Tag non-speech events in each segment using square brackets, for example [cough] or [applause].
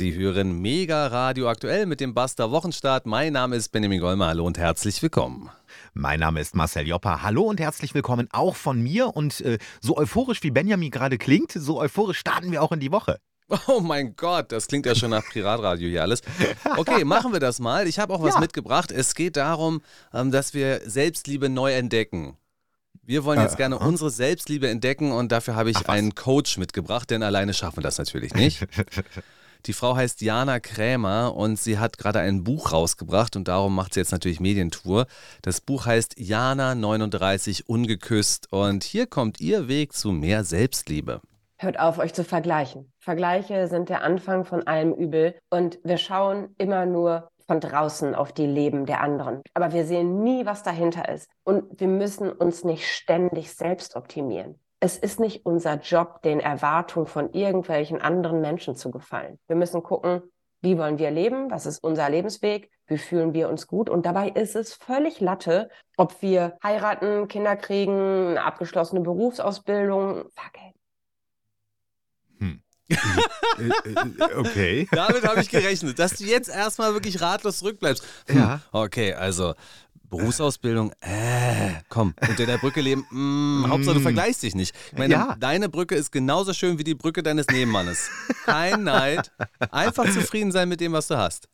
Sie hören Mega Radio aktuell mit dem Buster Wochenstart. Mein Name ist Benjamin Golmer. Hallo und herzlich willkommen. Mein Name ist Marcel Joppa. Hallo und herzlich willkommen auch von mir. Und äh, so euphorisch wie Benjamin gerade klingt, so euphorisch starten wir auch in die Woche. Oh mein Gott, das klingt ja schon nach Piratradio hier alles. Okay, [laughs] machen wir das mal. Ich habe auch was ja. mitgebracht. Es geht darum, ähm, dass wir Selbstliebe neu entdecken. Wir wollen jetzt äh, gerne unsere Selbstliebe entdecken und dafür habe ich Ach, einen Coach mitgebracht, denn alleine schaffen wir das natürlich nicht. [laughs] Die Frau heißt Jana Krämer und sie hat gerade ein Buch rausgebracht und darum macht sie jetzt natürlich Medientour. Das Buch heißt Jana 39 Ungeküsst und hier kommt ihr Weg zu mehr Selbstliebe. Hört auf, euch zu vergleichen. Vergleiche sind der Anfang von allem Übel und wir schauen immer nur von draußen auf die Leben der anderen. Aber wir sehen nie, was dahinter ist. Und wir müssen uns nicht ständig selbst optimieren. Es ist nicht unser Job, den Erwartungen von irgendwelchen anderen Menschen zu gefallen. Wir müssen gucken, wie wollen wir leben? Was ist unser Lebensweg? Wie fühlen wir uns gut? Und dabei ist es völlig Latte, ob wir heiraten, Kinder kriegen, eine abgeschlossene Berufsausbildung. Fuck it. [laughs] Äh, äh, okay. Damit habe ich gerechnet, dass du jetzt erstmal wirklich ratlos zurückbleibst. Hm. Ja. Okay, also Berufsausbildung, äh, komm, unter der Brücke leben, mm, Hauptsache du mm. vergleichst dich nicht. Ich meine, ja. deine Brücke ist genauso schön wie die Brücke deines Nebenmannes. Kein Neid, einfach zufrieden sein mit dem, was du hast.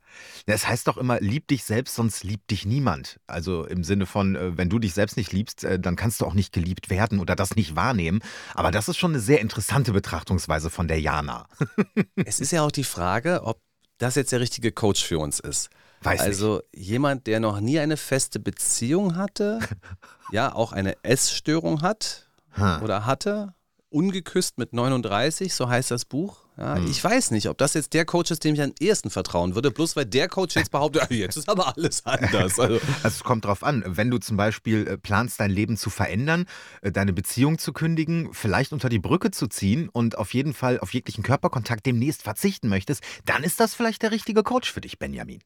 Es heißt doch immer, lieb dich selbst, sonst liebt dich niemand. Also im Sinne von, äh, wenn du dich selbst nicht liebst, äh, dann kannst du auch nicht geliebt werden oder das nicht wahrnehmen. Aber das ist schon eine sehr interessante Betrachtungsweise von der Jana. [laughs] es ist ja auch die Frage, ob das jetzt der richtige Coach für uns ist. Weiß also nicht. jemand, der noch nie eine feste Beziehung hatte, [laughs] ja, auch eine Essstörung hat hm. oder hatte, ungeküsst mit 39, so heißt das Buch. Ja, hm. Ich weiß nicht, ob das jetzt der Coach ist, dem ich am ehesten vertrauen würde, bloß weil der Coach jetzt behauptet, [laughs] jetzt ist aber alles anders. [laughs] Also, also es kommt drauf an, wenn du zum Beispiel äh, planst, dein Leben zu verändern, äh, deine Beziehung zu kündigen, vielleicht unter die Brücke zu ziehen und auf jeden Fall auf jeglichen Körperkontakt demnächst verzichten möchtest, dann ist das vielleicht der richtige Coach für dich, Benjamin.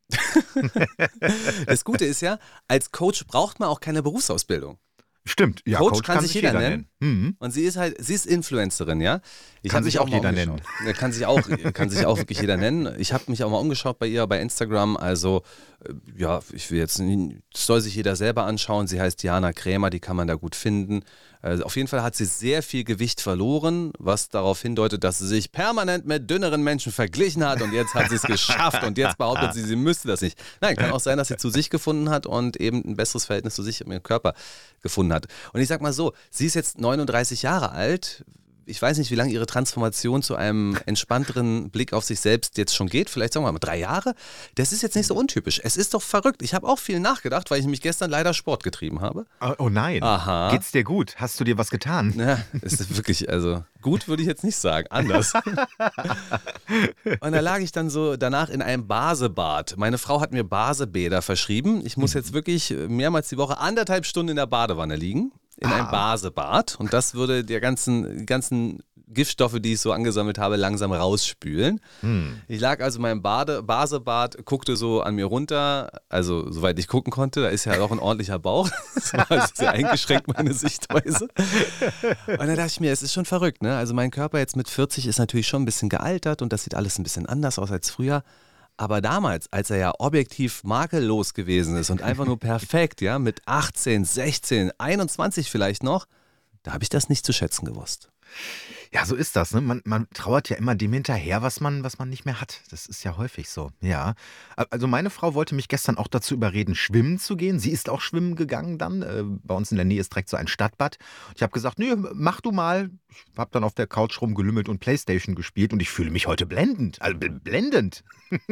[laughs] das Gute ist ja, als Coach braucht man auch keine Berufsausbildung. Stimmt, ja. Coach, Coach kann, kann, sich jeder, nennen. nennen. Mhm. Und sie ist halt, sie ist Influencerin, ja. Ich kann sich auch jeder nennen. Kann sich auch, kann sich auch wirklich jeder nennen. Ich habe mich auch mal umgeschaut bei ihr bei Instagram. Also äh, ja, ich will jetzt, das soll sich jeder selber anschauen. Sie heißt Diana Krämer, die kann man da gut finden. Also auf jeden Fall hat sie sehr viel Gewicht verloren, was darauf hindeutet, dass sie sich permanent mit dünneren Menschen verglichen hat und jetzt hat sie es geschafft und jetzt behauptet sie, sie müsste das nicht. Nein, kann auch sein, dass sie zu sich gefunden hat und eben ein besseres Verhältnis zu sich und ihrem Körper gefunden hat. Und ich sag mal so, sie ist jetzt 39 Jahre alt, ich weiß nicht, wie lange ihre Transformation zu einem entspannteren Blick auf sich selbst jetzt schon geht. Vielleicht sagen wir mal drei Jahre. Das ist jetzt nicht so untypisch. Es ist doch verrückt. Ich habe auch viel nachgedacht, weil ich mich gestern leider Sport getrieben habe. Oh, oh nein. Aha. Geht's dir gut? Hast du dir was getan? Ja, ist wirklich, also gut würde ich jetzt nicht sagen. Anders. Und da lag ich dann so danach in einem Basebad. Meine Frau hat mir Basebäder verschrieben. Ich muss jetzt wirklich mehrmals die Woche anderthalb Stunden in der Badewanne liegen in ah. ein Basebad und das würde der ganzen, ganzen Giftstoffe, die ich so angesammelt habe, langsam rausspülen. Hm. Ich lag also in meinem Bade, Basebad, guckte so an mir runter, also soweit ich gucken konnte, da ist ja auch ein ordentlicher Bauch. [laughs] Das war sehr [laughs] eingeschränkt, meine Sichtweise. Und dann dachte ich mir, es ist schon verrückt, ne? Also mein Körper jetzt mit 40 ist natürlich schon ein bisschen gealtert und das sieht alles ein bisschen anders aus als früher. Aber damals, als er ja objektiv makellos gewesen ist und einfach nur [laughs] perfekt, ja, mit 18, 16, 21 vielleicht noch, da habe ich das nicht zu schätzen gewusst. Ja, so ist das. Ne? Man, man trauert ja immer dem hinterher, was man, was man nicht mehr hat. Das ist ja häufig so. Ja. Also meine Frau wollte mich gestern auch dazu überreden, schwimmen zu gehen. Sie ist auch schwimmen gegangen dann. Äh, bei uns in der Nähe ist direkt so ein Stadtbad. Ich habe gesagt, nö, mach du mal. Ich habe dann auf der Couch rumgelümmelt und Playstation gespielt und ich fühle mich heute blendend. Also blendend.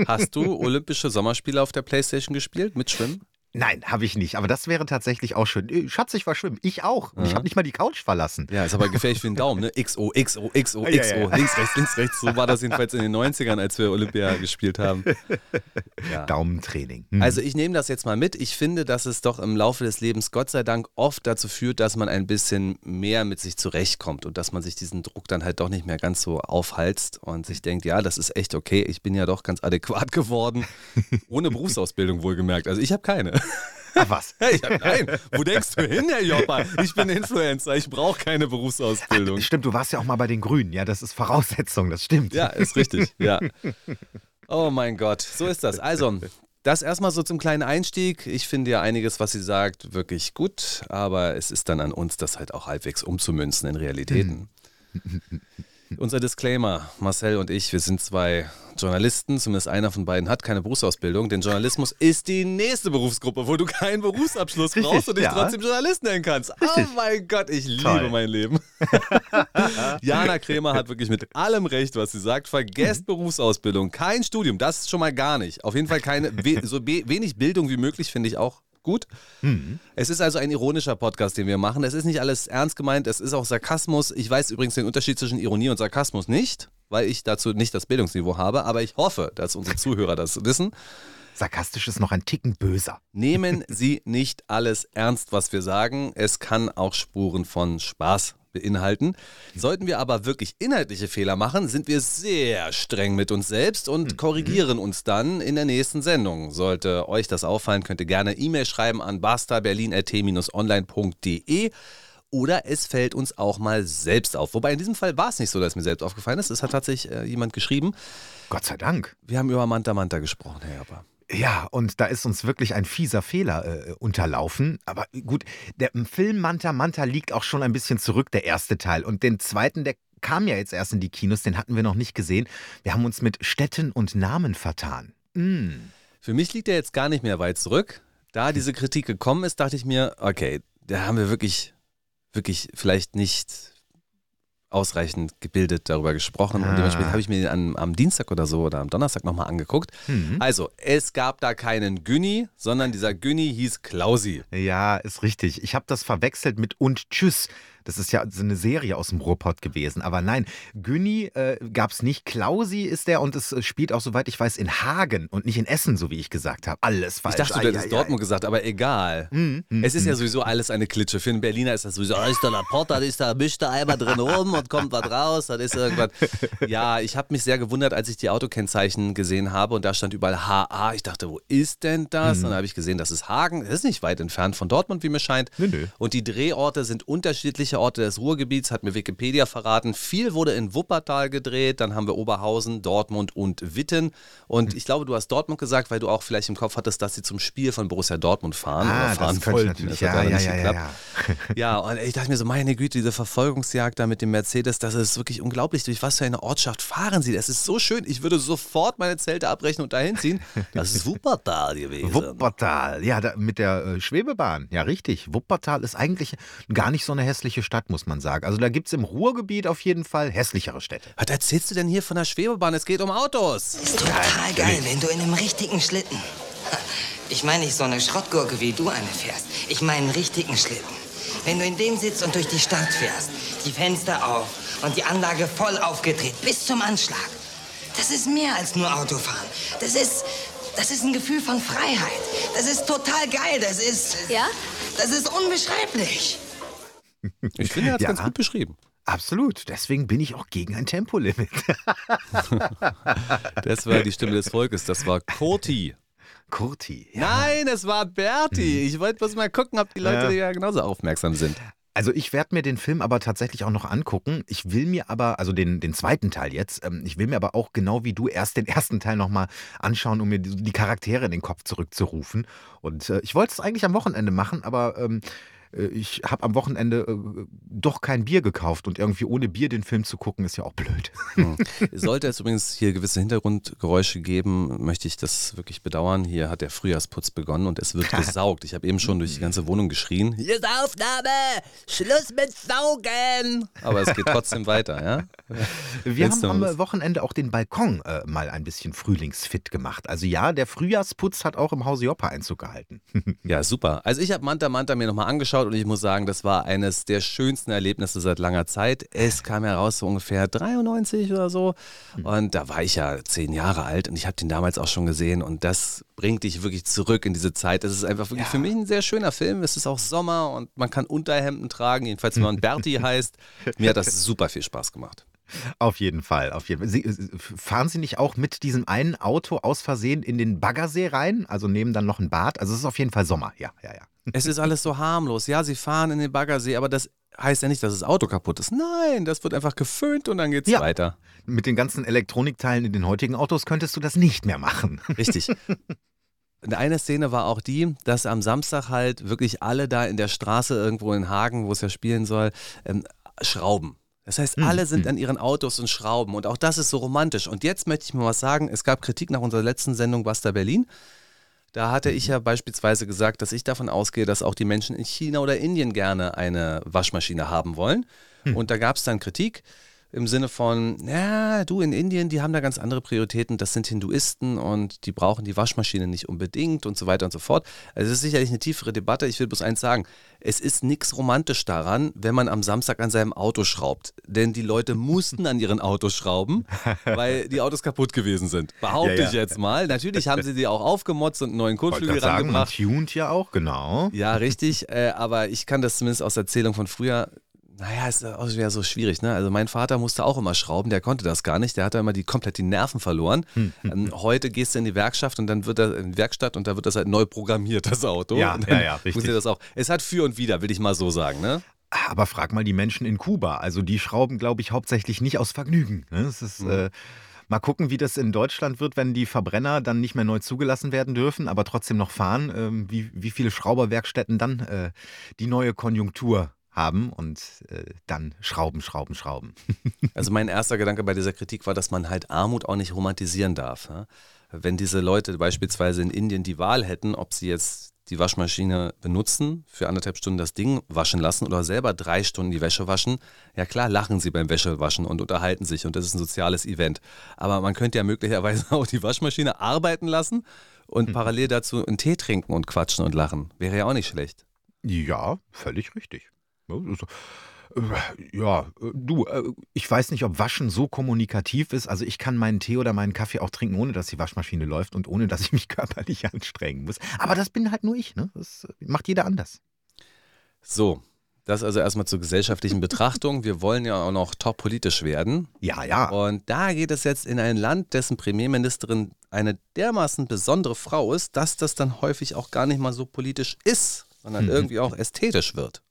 Hast du Olympische Sommerspiele auf der Playstation gespielt mit Schwimmen? Nein, habe ich nicht. Aber das wäre tatsächlich auch schön. Äh, Schatz, ich war schwimmen. Ich auch. Und ich habe nicht mal die Couch verlassen. Ja, ist aber gefährlich für den Daumen, ne? XO, XO, XO, XO. Ja, ja. Links, rechts, links, rechts. So war das jedenfalls in den 90ern, als wir Olympia gespielt haben. [laughs] Ja. Daumentraining. Mhm. Also ich nehme das jetzt mal mit. Ich finde, dass es doch im Laufe des Lebens Gott sei Dank oft dazu führt, dass man ein bisschen mehr mit sich zurechtkommt und dass man sich diesen Druck dann halt doch nicht mehr ganz so aufhalst und sich denkt, ja, das ist echt okay. Ich bin ja doch ganz adäquat geworden. [laughs] Ohne Berufsausbildung wohlgemerkt. Also ich habe keine. [laughs] Ach was? Hey, nein, wo denkst du hin, Herr Joppa? Ich bin Influencer, ich brauche keine Berufsausbildung. Stimmt, du warst ja auch mal bei den Grünen, ja, das ist Voraussetzung, das stimmt. Ja, ist richtig, [laughs] ja. Oh mein Gott, so ist das. Also, das erstmal so zum kleinen Einstieg. Ich finde ja einiges, was sie sagt, wirklich gut, aber es ist dann an uns, das halt auch halbwegs umzumünzen in Realitäten. [laughs] Unser Disclaimer, Marcel und ich, wir sind zwei Journalisten, zumindest einer von beiden hat keine Berufsausbildung, denn Journalismus ist die nächste Berufsgruppe, wo du keinen Berufsabschluss Richtig, brauchst und dich ja. trotzdem Journalist nennen kannst. Richtig. Oh mein Gott, ich Toll. liebe mein Leben. [laughs] Jana Kremer hat wirklich mit allem recht, was sie sagt. Vergesst Berufsausbildung, kein Studium, das ist schon mal gar nicht. Auf jeden Fall keine, so wenig Bildung wie möglich, finde ich auch gut. Es ist also ein ironischer Podcast, den wir machen. Es ist nicht alles ernst gemeint, es ist auch Sarkasmus. Ich weiß übrigens den Unterschied zwischen Ironie und Sarkasmus nicht, weil ich dazu nicht das Bildungsniveau habe, aber ich hoffe, dass unsere [laughs] Zuhörer das wissen. Sarkastisch ist noch ein Ticken böser. Nehmen [laughs] Sie nicht alles ernst, was wir sagen. Es kann auch Spuren von Spaß beinhalten. Sollten wir aber wirklich inhaltliche Fehler machen, sind wir sehr streng mit uns selbst und korrigieren uns dann in der nächsten Sendung. Sollte euch das auffallen, könnt ihr gerne E-Mail schreiben an bastaberlin.t-online.de oder es fällt uns auch mal selbst auf. Wobei in diesem Fall war es nicht so, dass mir selbst aufgefallen ist. Es hat tatsächlich äh, jemand geschrieben. Gott sei Dank. Wir haben über Manta Manta gesprochen, Herr Japper. Ja, und da ist uns wirklich ein fieser Fehler äh, unterlaufen. Aber gut, der Film Manta Manta liegt auch schon ein bisschen zurück, der erste Teil. Und den zweiten, der kam ja jetzt erst in die Kinos, den hatten wir noch nicht gesehen. Wir haben uns mit Städten und Namen vertan. Mm. Für mich liegt er jetzt gar nicht mehr weit zurück. Da diese Kritik gekommen ist, dachte ich mir, okay, da haben wir wirklich, wirklich vielleicht nicht ausreichend gebildet darüber gesprochen. Und Ah. dementsprechend habe ich mir den am, am Dienstag oder so oder am Donnerstag nochmal angeguckt. Mhm. Also, es gab da keinen Günni, sondern dieser Günni hieß Klausi. Ja, ist richtig. Ich habe das verwechselt mit Und Tschüss. Das ist ja so eine Serie aus dem Ruhrpott gewesen. Aber nein, Günni äh, gab es nicht. Klausi ist der und es äh, spielt auch, soweit ich weiß, in Hagen und nicht in Essen, so wie ich gesagt habe. Alles falsch. Ich dachte, du hättest Dortmund gesagt, aber egal. Mhm, mhm, Es ist ja sowieso alles eine Klitsche. Für einen Berliner ist das sowieso, da ist da der Pott, da ist da, mischt da einmal drin rum und kommt was raus, das ist irgendwas. Ja, ich habe mich sehr gewundert, als ich die Autokennzeichen gesehen habe und da stand überall HA. Ich dachte, wo ist denn das? Und dann habe ich gesehen, das ist Hagen. Das ist nicht weit entfernt von Dortmund, wie mir scheint. Nö, nö. Und die Drehorte sind Orte des Ruhrgebiets, hat mir Wikipedia verraten. Viel wurde in Wuppertal gedreht, dann haben wir Oberhausen, Dortmund und Witten. Und ich glaube, du hast Dortmund gesagt, weil du auch vielleicht im Kopf hattest, dass sie zum Spiel von Borussia Dortmund fahren Ah, oder fahren das wollten. natürlich. Das Ja, ja, nicht ja, ja, ja. Ja, [laughs] und ich dachte mir so, meine Güte, diese Verfolgungsjagd da mit dem Mercedes, das ist wirklich unglaublich. Durch was für eine Ortschaft fahren sie? Das ist so schön. Ich würde sofort meine Zelte abbrechen und dahin ziehen. Das ist Wuppertal gewesen. Wuppertal, ja, da, mit der äh, Schwebebahn. Ja, richtig. Wuppertal ist eigentlich gar nicht so eine hässliche Stadt, muss man sagen. Also da gibt es im Ruhrgebiet auf jeden Fall hässlichere Städte. Was erzählst du denn hier von der Schwebebahn? Es geht um Autos. Ist total geil, wenn du in einem richtigen Schlitten. [laughs] Ich meine nicht so eine Schrottgurke, wie du eine fährst. Ich meine einen richtigen Schlitten. Wenn du in dem sitzt und durch die Stadt fährst, die Fenster auf und die Anlage voll aufgedreht, bis zum Anschlag. Das ist mehr als nur Autofahren. Das ist, das ist ein Gefühl von Freiheit. Das ist total geil. Das ist, Ja? das ist unbeschreiblich. Ich finde, er hat es Ja. ganz gut beschrieben. Absolut. Deswegen bin ich auch gegen ein Tempolimit. [laughs] Das war die Stimme des Volkes. Das war Kurti. Kurti. Ja. Nein, es war Berti. Ich wollte bloß mal gucken, ob die Leute Ja. ja genauso aufmerksam sind. Also ich werde mir den Film aber tatsächlich auch noch angucken. Ich will mir aber, also den, den zweiten Teil jetzt, ähm, ich will mir aber auch genau wie du erst den ersten Teil nochmal anschauen, um mir die, die Charaktere in den Kopf zurückzurufen. Und äh, ich wollte es eigentlich am Wochenende machen, aber ähm, äh, ich habe am Wochenende äh, doch kein Bier gekauft und irgendwie ohne Bier den Film zu gucken, ist ja auch blöd. Sollte es übrigens hier gewisse Hintergrundgeräusche geben, möchte ich das wirklich bedauern. Hier hat der Frühjahrsputz begonnen und es wird [laughs] gesaugt. Ich habe eben schon durch die ganze Wohnung geschrien. Hier ist Aufnahme! Schluss mit Saugen! Aber es geht trotzdem weiter, ja? Wir Willst haben am? Wochenende auch den Balkon äh, mal ein bisschen frühlingsfit gemacht. Also ja, der Frühjahrsputz hat auch im Hause Joppa Einzug gehalten. Ja, super. Also ich habe Manta Manta mir nochmal angeschaut und ich muss sagen, das war eines der schönsten Erlebnisse seit langer Zeit. Es kam heraus so ungefähr 93 oder so und da war ich ja zehn Jahre alt und ich habe den damals auch schon gesehen und das bringt dich wirklich zurück in diese Zeit. Das ist einfach wirklich für mich ein sehr schöner Film. Es ist auch Sommer und man kann Unterhemden tragen, jedenfalls wenn man [laughs] Berti heißt. Mir hat das super viel Spaß gemacht. Auf jeden Fall, auf jeden Fall. Sie, fahren Sie nicht auch mit diesem einen Auto aus Versehen in den Baggersee rein? Also nehmen dann noch ein Bad? Also es ist auf jeden Fall Sommer, ja, ja, ja. Es ist alles so harmlos. Ja, sie fahren in den Baggersee, aber das heißt ja nicht, dass das Auto kaputt ist. Nein, das wird einfach geföhnt und dann geht's Ja. weiter. Mit den ganzen Elektronikteilen in den heutigen Autos könntest du das nicht mehr machen. [laughs] Richtig. Eine Szene war auch die, dass am Samstag halt wirklich alle da in der Straße irgendwo in Hagen, wo es ja spielen soll, ähm, schrauben. Das heißt, alle sind an ihren Autos und schrauben. Und auch das ist so romantisch. Und jetzt möchte ich mal was sagen. Es gab Kritik nach unserer letzten Sendung Basta Berlin. Da hatte ich ja beispielsweise gesagt, dass ich davon ausgehe, dass auch die Menschen in China oder Indien gerne eine Waschmaschine haben wollen. Und da gab es dann Kritik im Sinne von, ja, du in Indien, die haben da ganz andere Prioritäten, das sind Hinduisten und die brauchen die Waschmaschine nicht unbedingt und so weiter und so fort. Also es ist sicherlich eine tiefere Debatte. Ich will bloß eins sagen, es ist nichts romantisch daran, wenn man am Samstag an seinem Auto schraubt. Denn die Leute mussten an ihren Autos schrauben, [laughs] weil die Autos kaputt gewesen sind. Behaupte Ja, ja. ich jetzt mal. Natürlich haben sie die auch aufgemotzt und einen neuen Kotflügel grad sagen, rangebracht. tunt ja auch, genau. Ja, richtig. Äh, aber ich kann das zumindest aus Erzählung von früher. Naja, ist auch wieder so schwierig, ne? Also mein Vater musste auch immer schrauben, der konnte das gar nicht, der hatte immer die komplett die Nerven verloren. Hm, Ähm, heute gehst du in die Werkstatt und dann wird das in die Werkstatt und da wird das halt neu programmiert, das Auto. Ja, ja, ja, richtig. Das auch. Es hat für und wider, will ich mal so sagen, ne? Aber frag mal die Menschen in Kuba. Also die schrauben, glaube ich, hauptsächlich nicht aus Vergnügen. Ne? Es ist, äh, mal gucken, wie das in Deutschland wird, wenn die Verbrenner dann nicht mehr neu zugelassen werden dürfen, aber trotzdem noch fahren. Ähm, wie, wie viele Schrauberwerkstätten dann äh, die neue Konjunktur haben und äh, dann schrauben, schrauben, schrauben. [laughs] Also mein erster Gedanke bei dieser Kritik war, dass man halt Armut auch nicht romantisieren darf. Ja? Wenn diese Leute beispielsweise in Indien die Wahl hätten, ob sie jetzt die Waschmaschine benutzen, für anderthalb Stunden das Ding waschen lassen oder selber drei Stunden die Wäsche waschen, ja klar lachen sie beim Wäschewaschen und unterhalten sich und das ist ein soziales Event. Aber man könnte ja möglicherweise [laughs] auch die Waschmaschine arbeiten lassen und parallel dazu einen Tee trinken und quatschen und lachen. Wäre ja auch nicht schlecht. Ja, völlig richtig. Ja, das- äh, Ja, äh, du, äh, ich weiß nicht, ob Waschen so kommunikativ ist. Also ich kann meinen Tee oder meinen Kaffee auch trinken, ohne dass die Waschmaschine läuft und ohne dass ich mich [laughs] körperlich anstrengen muss. Aber das bin halt nur ich, ne? Das macht jeder anders. So, das also erstmal zur gesellschaftlichen Betrachtung. Wir wollen ja auch noch top politisch werden. Ja, ja. Und da geht es jetzt in ein Land, dessen Premierministerin eine dermaßen besondere Frau ist, dass das dann häufig auch gar nicht mal so politisch ist, sondern Mhm. irgendwie auch ästhetisch wird.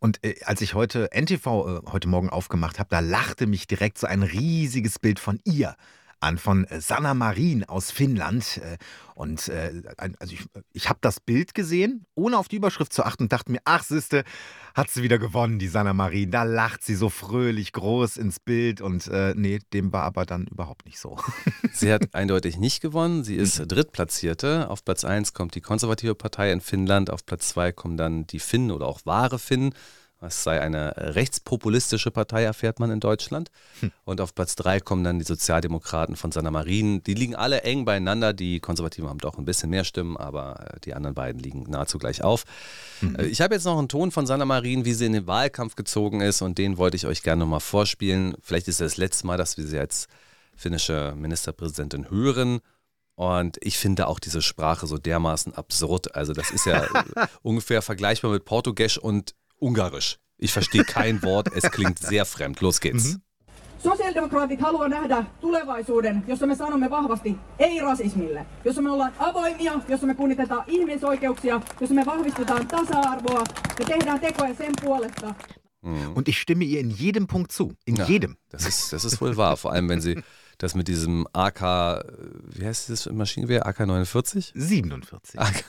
Und äh, als ich heute NTV äh, heute Morgen aufgemacht habe, da lachte mich direkt so ein riesiges Bild von ihr an, von Sanna Marin aus Finnland. Äh, und äh, also ich, ich habe das Bild gesehen, ohne auf die Überschrift zu achten und dachte mir, ach Siste, hat sie wieder gewonnen, die Sanna Marin. Da lacht sie so fröhlich groß ins Bild und äh, nee, dem war aber dann überhaupt nicht so. [laughs] Sie hat eindeutig nicht gewonnen. Sie ist Drittplatzierte. Auf Platz 1 kommt die konservative Partei in Finnland. Auf Platz 2 kommen dann die Finnen oder auch wahre Finnen. Es sei eine rechtspopulistische Partei, erfährt man in Deutschland. Und auf Platz 3 kommen dann die Sozialdemokraten von Sanna Marin. Die liegen alle eng beieinander. Die Konservativen haben doch ein bisschen mehr Stimmen, aber äh, die anderen beiden liegen nahezu gleich auf. Äh, Ich habe jetzt noch einen Ton von Sanna Marin, wie sie in den Wahlkampf gezogen ist. Und den wollte ich euch gerne nochmal vorspielen. Vielleicht ist es das letzte Mal, dass wir sie als finnische Ministerpräsidentin hören. Und ich finde auch diese Sprache so dermaßen absurd. Also das ist ja äh, [laughs] ungefähr vergleichbar mit Portugiesisch und Ungarisch. Ich verstehe kein Wort, es klingt sehr fremd. Los geht's. Sosiaalidemokraatit haluaa nähdä tulevaisuuden, jossa me sanomme vahvasti ei rasismille, jossa me ollaan avoimia, jossa me kunnitetaan ihmisoikeuksia, jossa me vahvistetaan tasa-arvoa ja tehdään tekoja sen puolesta, Und ich stimme ihr in jedem Punkt zu. In Ja, jedem. Das ist, das ist wohl wahr. Vor allem, wenn sie das mit diesem AK, äh, wie heißt das Maschinengewehr? AK-49? 47. AK,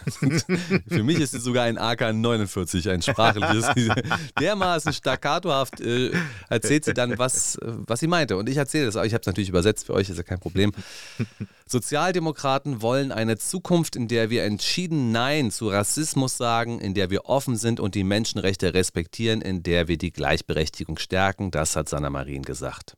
für mich ist es sogar ein AK-49, ein sprachliches. [laughs] Dermaßen staccatohaft äh, erzählt sie dann, was, äh, was sie meinte. Und ich erzähle das auch. Ich habe es natürlich übersetzt für euch, ist ja kein Problem. Sozialdemokraten wollen eine Zukunft, in der wir entschieden Nein zu Rassismus sagen, in der wir offen sind und die Menschenrechte respektieren, in der wir die Gleichberechtigung stärken. Das hat Sanna Marin gesagt.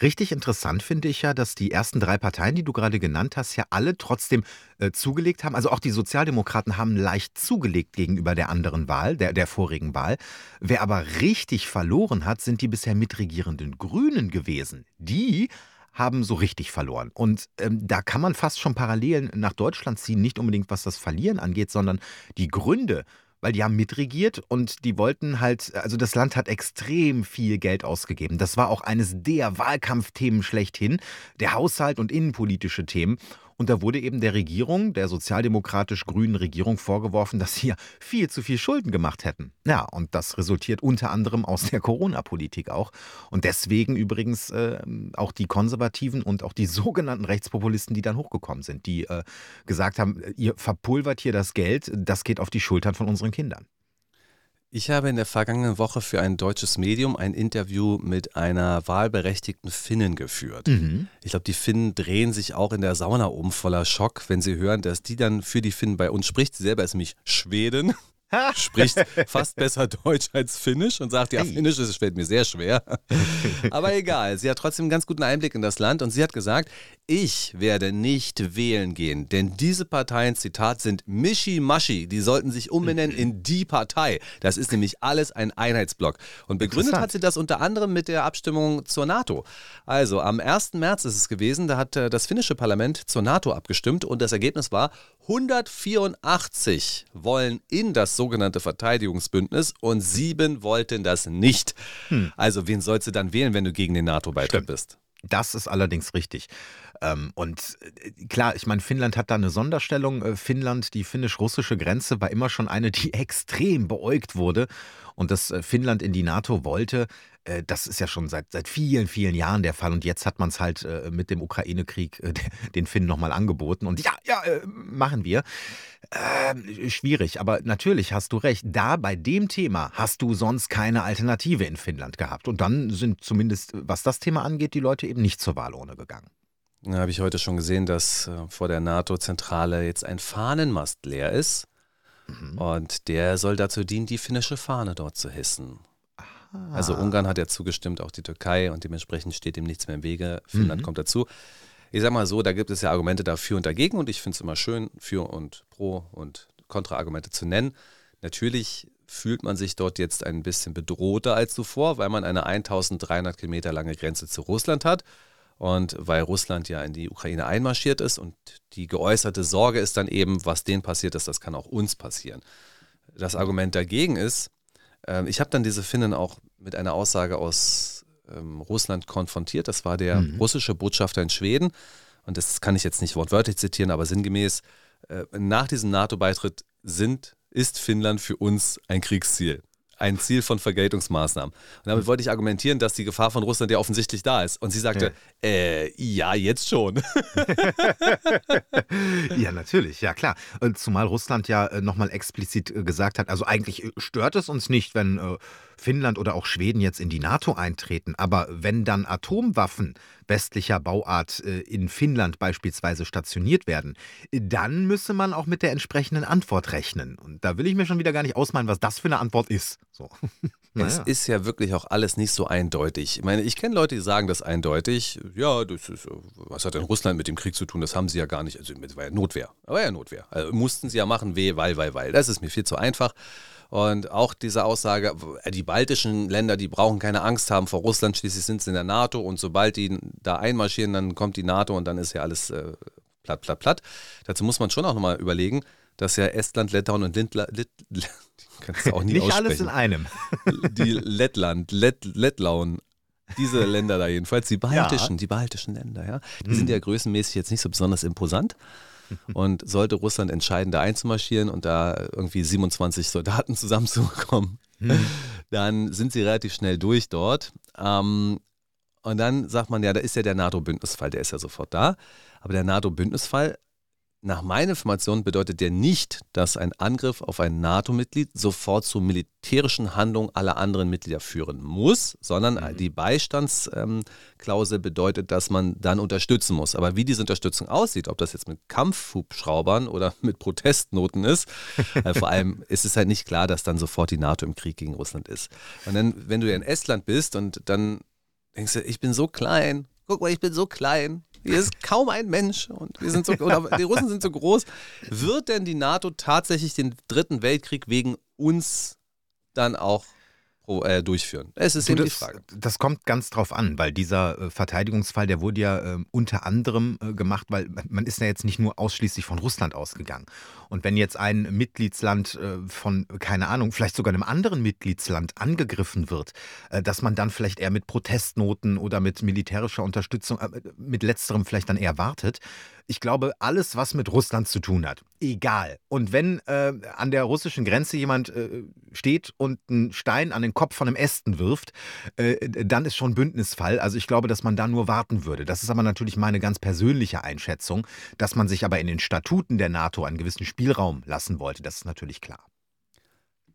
Richtig interessant finde ich ja, dass die ersten drei Parteien, die du gerade genannt hast, ja alle trotzdem äh, zugelegt haben. Also auch die Sozialdemokraten haben leicht zugelegt gegenüber der anderen Wahl, der, der vorigen Wahl. Wer aber richtig verloren hat, sind die bisher mitregierenden Grünen gewesen. Die haben so richtig verloren. Und ähm, da kann man fast schon Parallelen nach Deutschland ziehen, nicht unbedingt was das Verlieren angeht, sondern die Gründe, weil die haben mitregiert und die wollten halt, also das Land hat extrem viel Geld ausgegeben. Das war auch eines der Wahlkampfthemen schlechthin, der Haushalt und innenpolitische Themen. Und da wurde eben der Regierung, der sozialdemokratisch-grünen Regierung vorgeworfen, dass sie ja viel zu viel Schulden gemacht hätten. Ja, und das resultiert unter anderem aus der Corona-Politik auch. Und deswegen übrigens äh, auch die Konservativen und auch die sogenannten Rechtspopulisten, die dann hochgekommen sind, die äh, gesagt haben, ihr verpulvert hier das Geld, das geht auf die Schultern von unseren Kindern. Ich habe in der vergangenen Woche für ein deutsches Medium ein Interview mit einer wahlberechtigten Finnin geführt. Mhm. Ich glaube, die Finnen drehen sich auch in der Sauna um voller Schock, wenn sie hören, dass die dann für die Finnen bei uns spricht. Sie selber ist nämlich Schwedin [laughs] spricht fast besser Deutsch als Finnisch und sagt, ja, Finnisch das fällt mir sehr schwer. [laughs] Aber egal, sie hat trotzdem einen ganz guten Einblick in das Land und sie hat gesagt, ich werde nicht wählen gehen, denn diese Parteien, Zitat, sind Mischi-Maschi. Die sollten sich umbenennen in die Partei. Das ist nämlich alles ein Einheitsblock. Und begründet hat sie das unter anderem mit der Abstimmung zur NATO. Also am 1. März ist es gewesen, da hat äh, das finnische Parlament zur NATO abgestimmt und das Ergebnis war, 184 wollen in das sogenannte Verteidigungsbündnis und sieben wollten das nicht. Hm. Also wen sollst du dann wählen, wenn du gegen den NATO-Beitritt bist? Das ist allerdings richtig. Ähm, und äh, klar, ich meine, Finnland hat da eine Sonderstellung. Äh, Finnland, die finnisch-russische Grenze war immer schon eine, die [laughs] extrem beäugt wurde. Und dass äh, Finnland in die NATO wollte, das ist ja schon seit, seit vielen, vielen Jahren der Fall. Und jetzt hat man es halt mit dem Ukraine-Krieg den Finnen nochmal angeboten. Und ja, ja, machen wir. Äh, schwierig, aber natürlich hast du recht. Da bei dem Thema hast du sonst keine Alternative in Finnland gehabt. Und dann sind zumindest, was das Thema angeht, die Leute eben nicht zur Wahl ohne gegangen. Da habe ich heute schon gesehen, dass äh, vor der NATO-Zentrale jetzt ein Fahnenmast leer ist. Mhm. Und der soll dazu dienen, die finnische Fahne dort zu hissen. Aha. Also Ungarn hat ja zugestimmt, auch die Türkei und dementsprechend steht dem nichts mehr im Wege. Finnland mhm. kommt dazu. Ich sage mal so, da gibt es ja Argumente dafür und dagegen und ich finde es immer schön, für und pro und Kontraargumente zu nennen. Natürlich fühlt man sich dort jetzt ein bisschen bedrohter als zuvor, weil man eine 1300 Kilometer lange Grenze zu Russland hat. Und weil Russland ja in die Ukraine einmarschiert ist und die geäußerte Sorge ist dann eben, was denen passiert ist, das kann auch uns passieren. Das Argument dagegen ist, äh, ich habe dann diese Finnen auch mit einer Aussage aus ähm, Russland konfrontiert. Das war der mhm. russische Botschafter in Schweden. Und das kann ich jetzt nicht wortwörtlich zitieren, aber sinngemäß, äh, nach diesem NATO-Beitritt sind, ist Finnland für uns ein Kriegsziel ein Ziel von Vergeltungsmaßnahmen. Und damit wollte ich argumentieren, dass die Gefahr von Russland ja offensichtlich da ist. Und sie sagte, ja, äh, ja jetzt schon. [laughs] ja, natürlich, ja klar. Zumal Russland ja äh, nochmal explizit äh, gesagt hat, also eigentlich äh, stört es uns nicht, wenn Finnland oder auch Schweden jetzt in die NATO eintreten. Aber wenn dann Atomwaffen westlicher Bauart äh, in Finnland beispielsweise stationiert werden, dann müsse man auch mit der entsprechenden Antwort rechnen. Und da will ich mir schon wieder gar nicht ausmalen, was das für eine Antwort ist. So. [laughs] Es ist ja wirklich auch alles nicht so eindeutig. Ich meine, ich kenne Leute, die sagen das eindeutig. Ja, das ist, was hat denn Russland mit dem Krieg zu tun? Das haben sie ja gar nicht. Also, das war ja Notwehr. Aber ja Notwehr. Also, mussten sie ja machen, weh, weil, weil, weil. Das ist mir viel zu einfach. Und auch diese Aussage, die baltischen Länder, die brauchen keine Angst haben vor Russland, schließlich sind sie in der NATO und sobald die da einmarschieren, dann kommt die NATO und dann ist ja alles äh, platt, platt, platt. Dazu muss man schon auch nochmal überlegen, dass ja Estland, Litauen und Lindla, Lit, [laughs] kannst auch nie Nicht aussprechen. alles in einem. [laughs] Die Lettland, Lett, Lettlauen, diese Länder da jedenfalls, die baltischen, ja. die baltischen Länder, ja. Die hm. sind ja größenmäßig jetzt nicht so besonders imposant. [laughs] Und sollte Russland entscheiden, da einzumarschieren und da irgendwie 27 Soldaten [laughs] zusammenzukommen, hm. dann sind sie relativ schnell durch dort. Ähm, und dann sagt man ja, da ist ja der NATO-Bündnisfall, der ist ja sofort da. Aber der NATO-Bündnisfall nach meiner Information bedeutet der nicht, dass ein Angriff auf ein NATO-Mitglied sofort zur militärischen Handlung aller anderen Mitglieder führen muss, sondern mhm. die Beistandsklausel bedeutet, dass man dann unterstützen muss. Aber wie diese Unterstützung aussieht, ob das jetzt mit Kampfhubschraubern oder [laughs] mit Protestnoten ist, äh, vor allem ist es halt nicht klar, dass dann sofort die NATO im Krieg gegen Russland ist. Und dann, wenn du in Estland bist und dann denkst du, ich bin so klein, guck mal, ich bin so klein, hier ist kaum ein Mensch und wir sind so, oder die Russen sind so groß. Wird denn die NATO tatsächlich den Dritten Weltkrieg wegen uns dann auch äh, durchführen? Es ist du, eben das, die Frage. Das kommt ganz drauf an, weil dieser äh, Verteidigungsfall, der wurde ja äh, unter anderem äh, gemacht, weil man ist ja jetzt nicht nur ausschließlich von Russland ausgegangen. Und wenn jetzt ein Mitgliedsland äh, von, keine Ahnung, vielleicht sogar einem anderen Mitgliedsland angegriffen wird, dass man dann vielleicht eher mit Protestnoten oder mit militärischer Unterstützung, mit letzterem vielleicht dann eher wartet, Ich glaube, alles, was mit Russland zu tun hat, egal. Und wenn äh, an der russischen Grenze jemand äh, steht und einen Stein an den Kopf von einem Ästen wirft, äh, dann ist schon Bündnisfall. Also ich glaube, dass man da nur warten würde. Das ist aber natürlich meine ganz persönliche Einschätzung, dass man sich aber in den Statuten der NATO einen gewissen Spielraum lassen wollte. Das ist natürlich klar.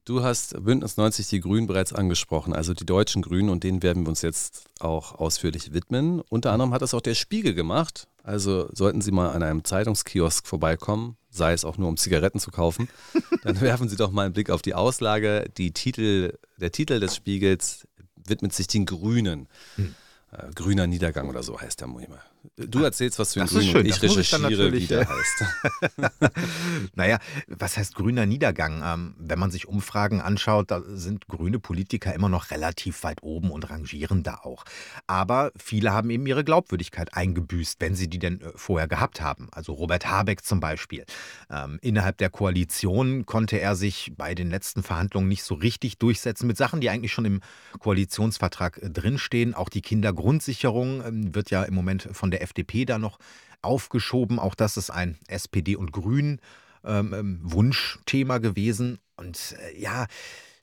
Du hast Bündnis 90 die Grünen bereits angesprochen, also die deutschen Grünen, und denen werden wir uns jetzt auch ausführlich widmen. Unter anderem hat das auch der Spiegel gemacht. Also sollten Sie mal an einem Zeitungskiosk vorbeikommen, sei es auch nur um Zigaretten zu kaufen, [laughs] dann werfen Sie doch mal einen Blick auf die Auslage. Die Titel, der Titel des Spiegels widmet sich den Grünen. Hm. Äh, grüner Niedergang oder so heißt der Muhime. Du erzählst was zu den Grünen und ich recherchiere, ich wie der heißt. [laughs] naja, was heißt grüner Niedergang? Ähm, wenn man sich Umfragen anschaut, da sind grüne Politiker immer noch relativ weit oben und rangieren da auch. Aber viele haben eben ihre Glaubwürdigkeit eingebüßt, wenn sie die denn äh, vorher gehabt haben. Also Robert Habeck zum Beispiel. Ähm, innerhalb der Koalition konnte er sich bei den letzten Verhandlungen nicht so richtig durchsetzen mit Sachen, die eigentlich schon im Koalitionsvertrag äh, drinstehen. Auch die Kindergrundsicherung ähm, wird ja im Moment von der FDP da noch aufgeschoben. Auch das ist ein SPD- und Grün-Wunschthema ähm, gewesen. Und äh, ja,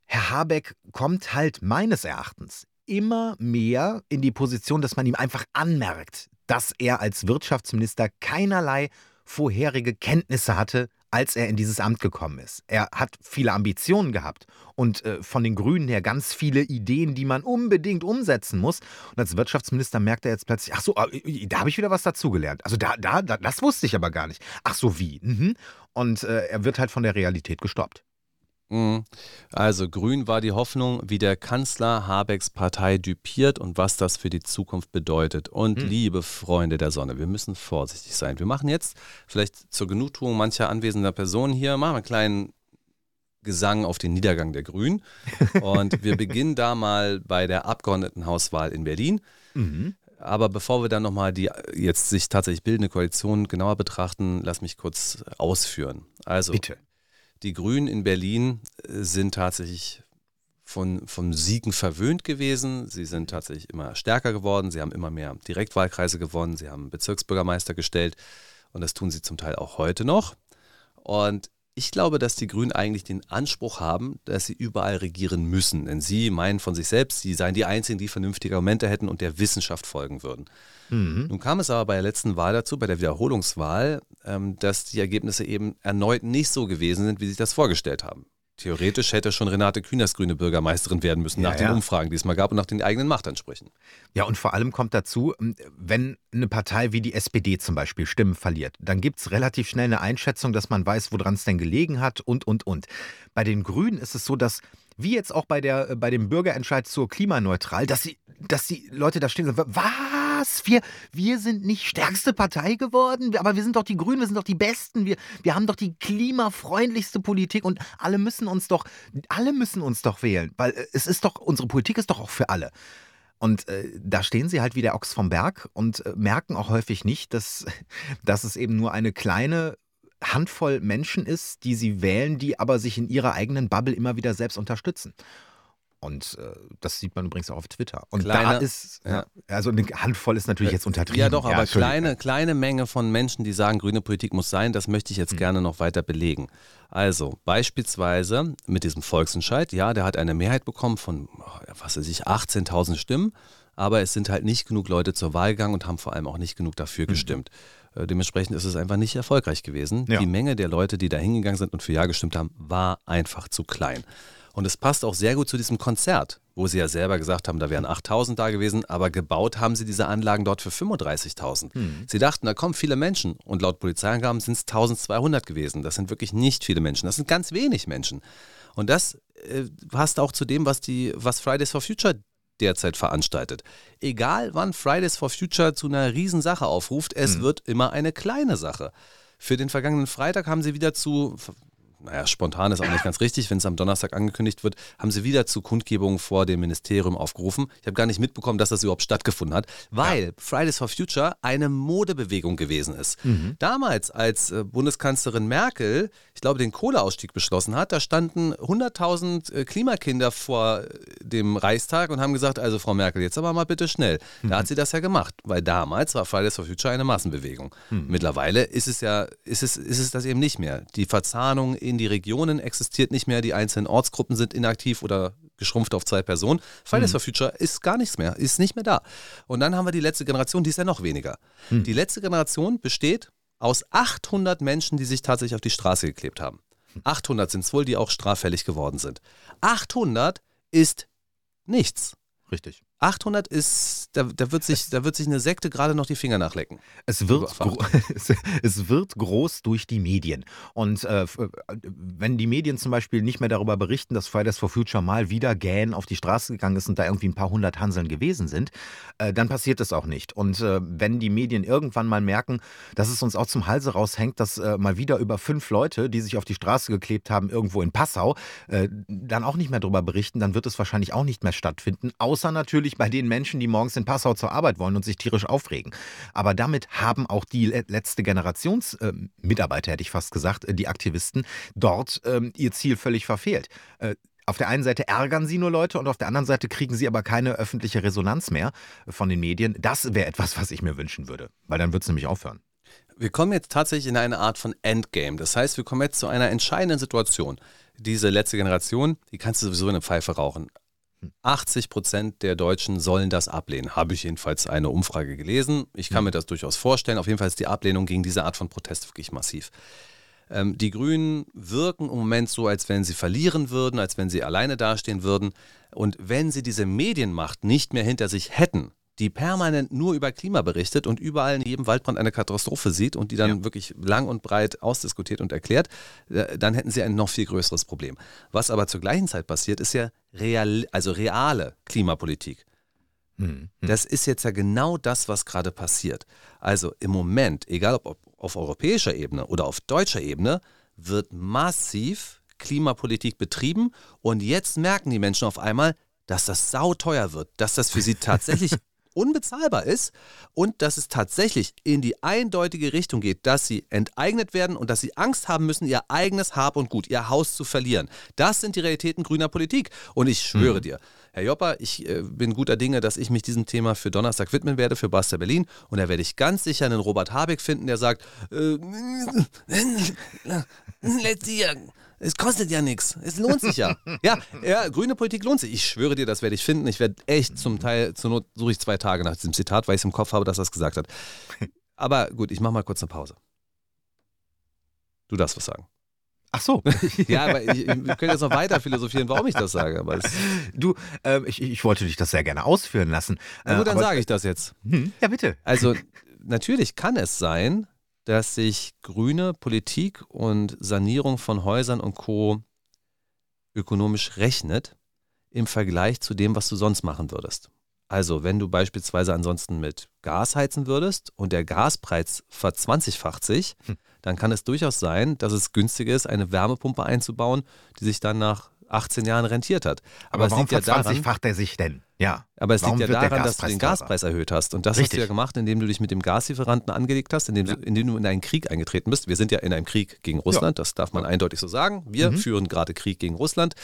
Herr Habeck kommt halt meines Erachtens immer mehr in die Position, dass man ihm einfach anmerkt, dass er als Wirtschaftsminister keinerlei vorherige Kenntnisse hatte als er in dieses Amt gekommen ist. Er hat viele Ambitionen gehabt und äh, von den Grünen her ganz viele Ideen, die man unbedingt umsetzen muss. Und als Wirtschaftsminister merkt er jetzt plötzlich, ach so, ah, da habe ich wieder was dazugelernt. Also da, da, das wusste ich aber gar nicht. Ach so, wie? Mhm. Und äh, er wird halt von der Realität gestoppt. Mhm. Also grün war die Hoffnung, wie der Kanzler Habecks Partei düpiert und was das für die Zukunft bedeutet. Und mhm. liebe Freunde der Sonne, wir müssen vorsichtig sein. Wir machen jetzt vielleicht zur Genugtuung mancher anwesender Personen hier, machen wir einen kleinen Gesang auf den Niedergang der Grünen. Und wir [laughs] beginnen da mal bei der Abgeordnetenhauswahl in Berlin. Mhm. Aber bevor wir dann nochmal die jetzt sich tatsächlich bildende Koalition genauer betrachten, lass mich kurz ausführen. Also, Bitte. Die Grünen in Berlin äh, sind tatsächlich von, von Siegen verwöhnt gewesen. Sie sind tatsächlich immer stärker geworden. Sie haben immer mehr Direktwahlkreise gewonnen. Sie haben Bezirksbürgermeister gestellt. Und das tun sie zum Teil auch heute noch. Und ich glaube, dass die Grünen eigentlich den Anspruch haben, dass sie überall regieren müssen. Denn sie meinen von sich selbst, sie seien die Einzigen, die vernünftige Argumente hätten und der Wissenschaft folgen würden. Mhm. Nun kam es aber bei der letzten Wahl dazu, bei der Wiederholungswahl, dass die Ergebnisse eben erneut nicht so gewesen sind, wie sie sich das vorgestellt haben. Theoretisch hätte schon Renate Künast grüne Bürgermeisterin werden müssen, nach ja, den Umfragen, die es mal gab und nach den eigenen Machtansprüchen. Ja, und vor allem kommt dazu, ähm, wenn eine Partei wie die SPD zum Beispiel Stimmen verliert, dann gibt es relativ schnell eine Einschätzung, dass man weiß, woran es denn gelegen hat und, und, und. Bei den Grünen ist es so, dass wie jetzt auch bei, der, bei dem Bürgerentscheid zur Klimaneutral, dass, sie, dass die Leute da stehen und sagen, was? Was? Wir, wir sind nicht stärkste Partei geworden, aber wir sind doch die Grünen, wir sind doch die Besten, wir, wir haben doch die klimafreundlichste Politik und alle müssen uns doch, alle müssen uns doch wählen, weil äh, es ist doch, unsere Politik ist doch auch für alle. Und äh, da stehen sie halt wie der Ochs vom Berg und äh, merken auch häufig nicht, dass, [laughs] dass es eben nur eine kleine Handvoll Menschen ist, die sie wählen, die aber sich in ihrer eigenen Bubble immer wieder selbst unterstützen. Und äh, das sieht man übrigens auch auf Twitter. Und kleine, da ist, ja. also eine Handvoll ist natürlich jetzt untertrieben. Ja, doch, aber kleine, kleine Menge von Menschen, die sagen, grüne Politik muss sein, das möchte ich jetzt hm. gerne noch weiter belegen. Also beispielsweise mit diesem Volksentscheid, ja, der hat eine Mehrheit bekommen von, was weiß ich, 18.000 Stimmen, aber es sind halt nicht genug Leute zur Wahl gegangen und haben vor allem auch nicht genug dafür hm. gestimmt. Äh, dementsprechend ist es einfach nicht erfolgreich gewesen. Ja. Die Menge der Leute, die da hingegangen sind und für Ja gestimmt haben, war einfach zu klein. Und es passt auch sehr gut zu diesem Konzert, wo sie ja selber gesagt haben, da wären 8000 da gewesen, aber gebaut haben sie diese Anlagen dort für 35.000. Hm. Sie dachten, da kommen viele Menschen und laut Polizeiangaben sind es 1200 gewesen. Das sind wirklich nicht viele Menschen, das sind ganz wenig Menschen. Und das äh, passt auch zu dem, was, die, was Fridays for Future derzeit veranstaltet. Egal wann Fridays for Future zu einer Riesensache aufruft, es hm. wird immer eine kleine Sache. Für den vergangenen Freitag haben sie wieder zu naja, spontan ist auch nicht ganz richtig, wenn es am Donnerstag angekündigt wird, haben sie wieder zu Kundgebungen vor dem Ministerium aufgerufen. Ich habe gar nicht mitbekommen, dass das überhaupt stattgefunden hat, weil ja. Fridays for Future eine Modebewegung gewesen ist. Mhm. Damals, als äh, Bundeskanzlerin Merkel, ich glaube, den Kohleausstieg beschlossen hat, da standen 100.000 äh, Klimakinder vor dem Reichstag und haben gesagt, also Frau Merkel, jetzt aber mal bitte schnell. Da mhm. hat sie das ja gemacht, weil damals war Fridays for Future eine Massenbewegung. Mhm. Mittlerweile ist es ja, ist es, ist es das eben nicht mehr. Die Verzahnung in die Regionen existiert nicht mehr, die einzelnen Ortsgruppen sind inaktiv oder geschrumpft auf zwei Personen. Fridays mhm. for Future ist gar nichts mehr, ist nicht mehr da. Und dann haben wir die letzte Generation, die ist ja noch weniger. Mhm. Die letzte Generation besteht aus 800 Menschen, die sich tatsächlich auf die Straße geklebt haben. 800 sind es wohl, die auch straffällig geworden sind. 800 ist nichts. Richtig. 800 ist, da, da, wird sich, da wird sich eine Sekte gerade noch die Finger nachlecken. Es wird, [laughs] es wird groß durch die Medien. Und äh, wenn die Medien zum Beispiel nicht mehr darüber berichten, dass Fridays for Future mal wieder gähn auf die Straße gegangen ist und da irgendwie ein paar hundert Hanseln gewesen sind, äh, dann passiert das auch nicht. Und äh, wenn die Medien irgendwann mal merken, dass es uns auch zum Halse raushängt, dass äh, mal wieder über fünf Leute, die sich auf die Straße geklebt haben, irgendwo in Passau, äh, dann auch nicht mehr darüber berichten, dann wird es wahrscheinlich auch nicht mehr stattfinden. Außer natürlich natürlich bei den Menschen, die morgens in Passau zur Arbeit wollen und sich tierisch aufregen. Aber damit haben auch die letzte Generations äh, Mitarbeiter, hätte ich fast gesagt, äh, die Aktivisten, dort äh, ihr Ziel völlig verfehlt. Äh, auf der einen Seite ärgern sie nur Leute und auf der anderen Seite kriegen sie aber keine öffentliche Resonanz mehr von den Medien. Das wäre etwas, was ich mir wünschen würde, weil dann würde es nämlich aufhören. Wir kommen jetzt tatsächlich in eine Art von Endgame. Das heißt, wir kommen jetzt zu einer entscheidenden Situation. Diese letzte Generation, die kannst du sowieso in eine Pfeife rauchen. 80 Prozent der Deutschen sollen das ablehnen. Habe ich jedenfalls eine Umfrage gelesen. Ich kann mir das durchaus vorstellen. Auf jeden Fall ist die Ablehnung gegen diese Art von Protest wirklich massiv. Ähm, die Grünen wirken im Moment so, als wenn sie verlieren würden, als wenn sie alleine dastehen würden. Und wenn sie diese Medienmacht nicht mehr hinter sich hätten, die permanent nur über Klima berichtet und überall in jedem Waldbrand eine Katastrophe sieht und die dann ja. wirklich lang und breit ausdiskutiert und erklärt, äh, dann hätten sie ein noch viel größeres Problem. Was aber zur gleichen Zeit passiert, ist ja real, also reale Klimapolitik. Hm, hm. Das ist jetzt ja genau das, was gerade passiert. Also im Moment, egal ob auf europäischer Ebene oder auf deutscher Ebene, wird massiv Klimapolitik betrieben und jetzt merken die Menschen auf einmal, dass das sauteuer wird, dass das für sie [laughs] tatsächlich unbezahlbar ist und dass es tatsächlich in die eindeutige Richtung geht, dass sie enteignet werden und dass sie Angst haben müssen, ihr eigenes Hab und Gut, ihr Haus zu verlieren. Das sind die Realitäten grüner Politik. Und ich schwöre mhm. dir, Herr Jopper, ich äh, bin guter Dinge, dass ich mich diesem Thema für Donnerstag widmen werde, für Basta Berlin. Und da werde ich ganz sicher einen Robert Habeck finden, der sagt, äh, [laughs] let's see, es kostet ja nichts. Es lohnt sich ja. [laughs] ja. Ja, grüne Politik lohnt sich. Ich schwöre dir, das werde ich finden. Ich werde echt zum Teil, zur Not suche ich zwei Tage nach diesem Zitat, weil ich es im Kopf habe, dass er es gesagt hat. [laughs] Aber gut, ich mache mal kurz eine Pause. Du darfst was sagen. Ach so. [laughs] ja, aber ich, wir können jetzt noch weiter philosophieren, warum ich das sage. Aber du, äh, ich, ich wollte dich das sehr gerne ausführen lassen. Na gut, dann sage ich das jetzt. Hm, ja, bitte. Also, natürlich kann es sein, dass sich grüne Politik und Sanierung von Häusern und Co. ökonomisch rechnet im Vergleich zu dem, was du sonst machen würdest. Also, wenn du beispielsweise ansonsten mit Gas heizen würdest und der Gaspreis verzwanzigfacht sich, hm. Dann kann es durchaus sein, dass es günstiger ist, eine Wärmepumpe einzubauen, die sich dann nach 18 Jahren rentiert hat. Aber, Aber warum verzwanzigfacht ja er sich denn? Ja. Aber es liegt ja daran, dass du den Gaspreis erhöht hast. Und das Richtig. hast du ja gemacht, indem du dich mit dem Gaslieferanten angelegt hast, indem, ja. du, indem, du, in einen Krieg eingetreten bist. Wir sind ja in einem Krieg gegen Russland, ja. das darf man eindeutig so sagen. Wir mhm. führen gerade Krieg gegen Russland.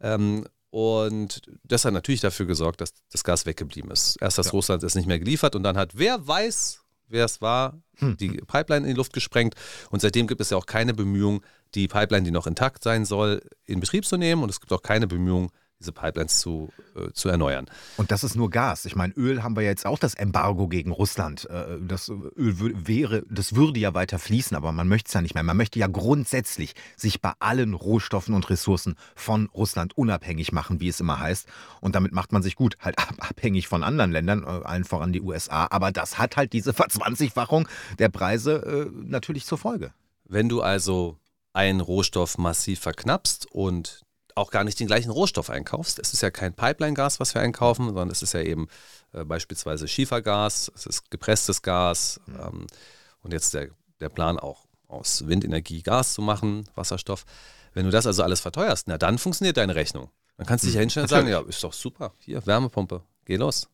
Ähm, und das hat natürlich dafür gesorgt, dass das Gas weggeblieben ist. Erst, dass ja. Russland es nicht mehr geliefert und dann hat, wer weiß, wer es war, hm. die Pipeline in die Luft gesprengt. Und seitdem gibt es ja auch keine Bemühung, die Pipeline, die noch intakt sein soll, in Betrieb zu nehmen. Und es gibt auch keine Bemühung, diese Pipelines zu, äh, zu erneuern. Und das ist nur Gas. Ich meine, Öl haben wir jetzt auch das Embargo gegen Russland. Äh, das Öl wäre, das würde ja weiter fließen, aber man möchte es ja nicht mehr. Man möchte ja grundsätzlich sich bei allen Rohstoffen und Ressourcen von Russland unabhängig machen, wie es immer heißt. Und damit macht man sich gut, halt abhängig von anderen Ländern, äh, allen voran die USA. Aber das hat halt diese Verzwanzigfachung der Preise äh, natürlich zur Folge. Wenn du also einen Rohstoff massiv verknappst und auch gar nicht den gleichen Rohstoff einkaufst. Es ist ja kein Pipeline-Gas, was wir einkaufen, sondern es ist ja eben äh, beispielsweise Schiefergas, es ist gepresstes Gas mhm. ähm, und jetzt der, der Plan auch aus Windenergie Gas zu machen, Wasserstoff. Wenn du das also alles verteuerst, na dann funktioniert deine Rechnung. Dann kannst du dich ja hinstellen und sagen, ja, ist doch super, hier, Wärmepumpe, geh los.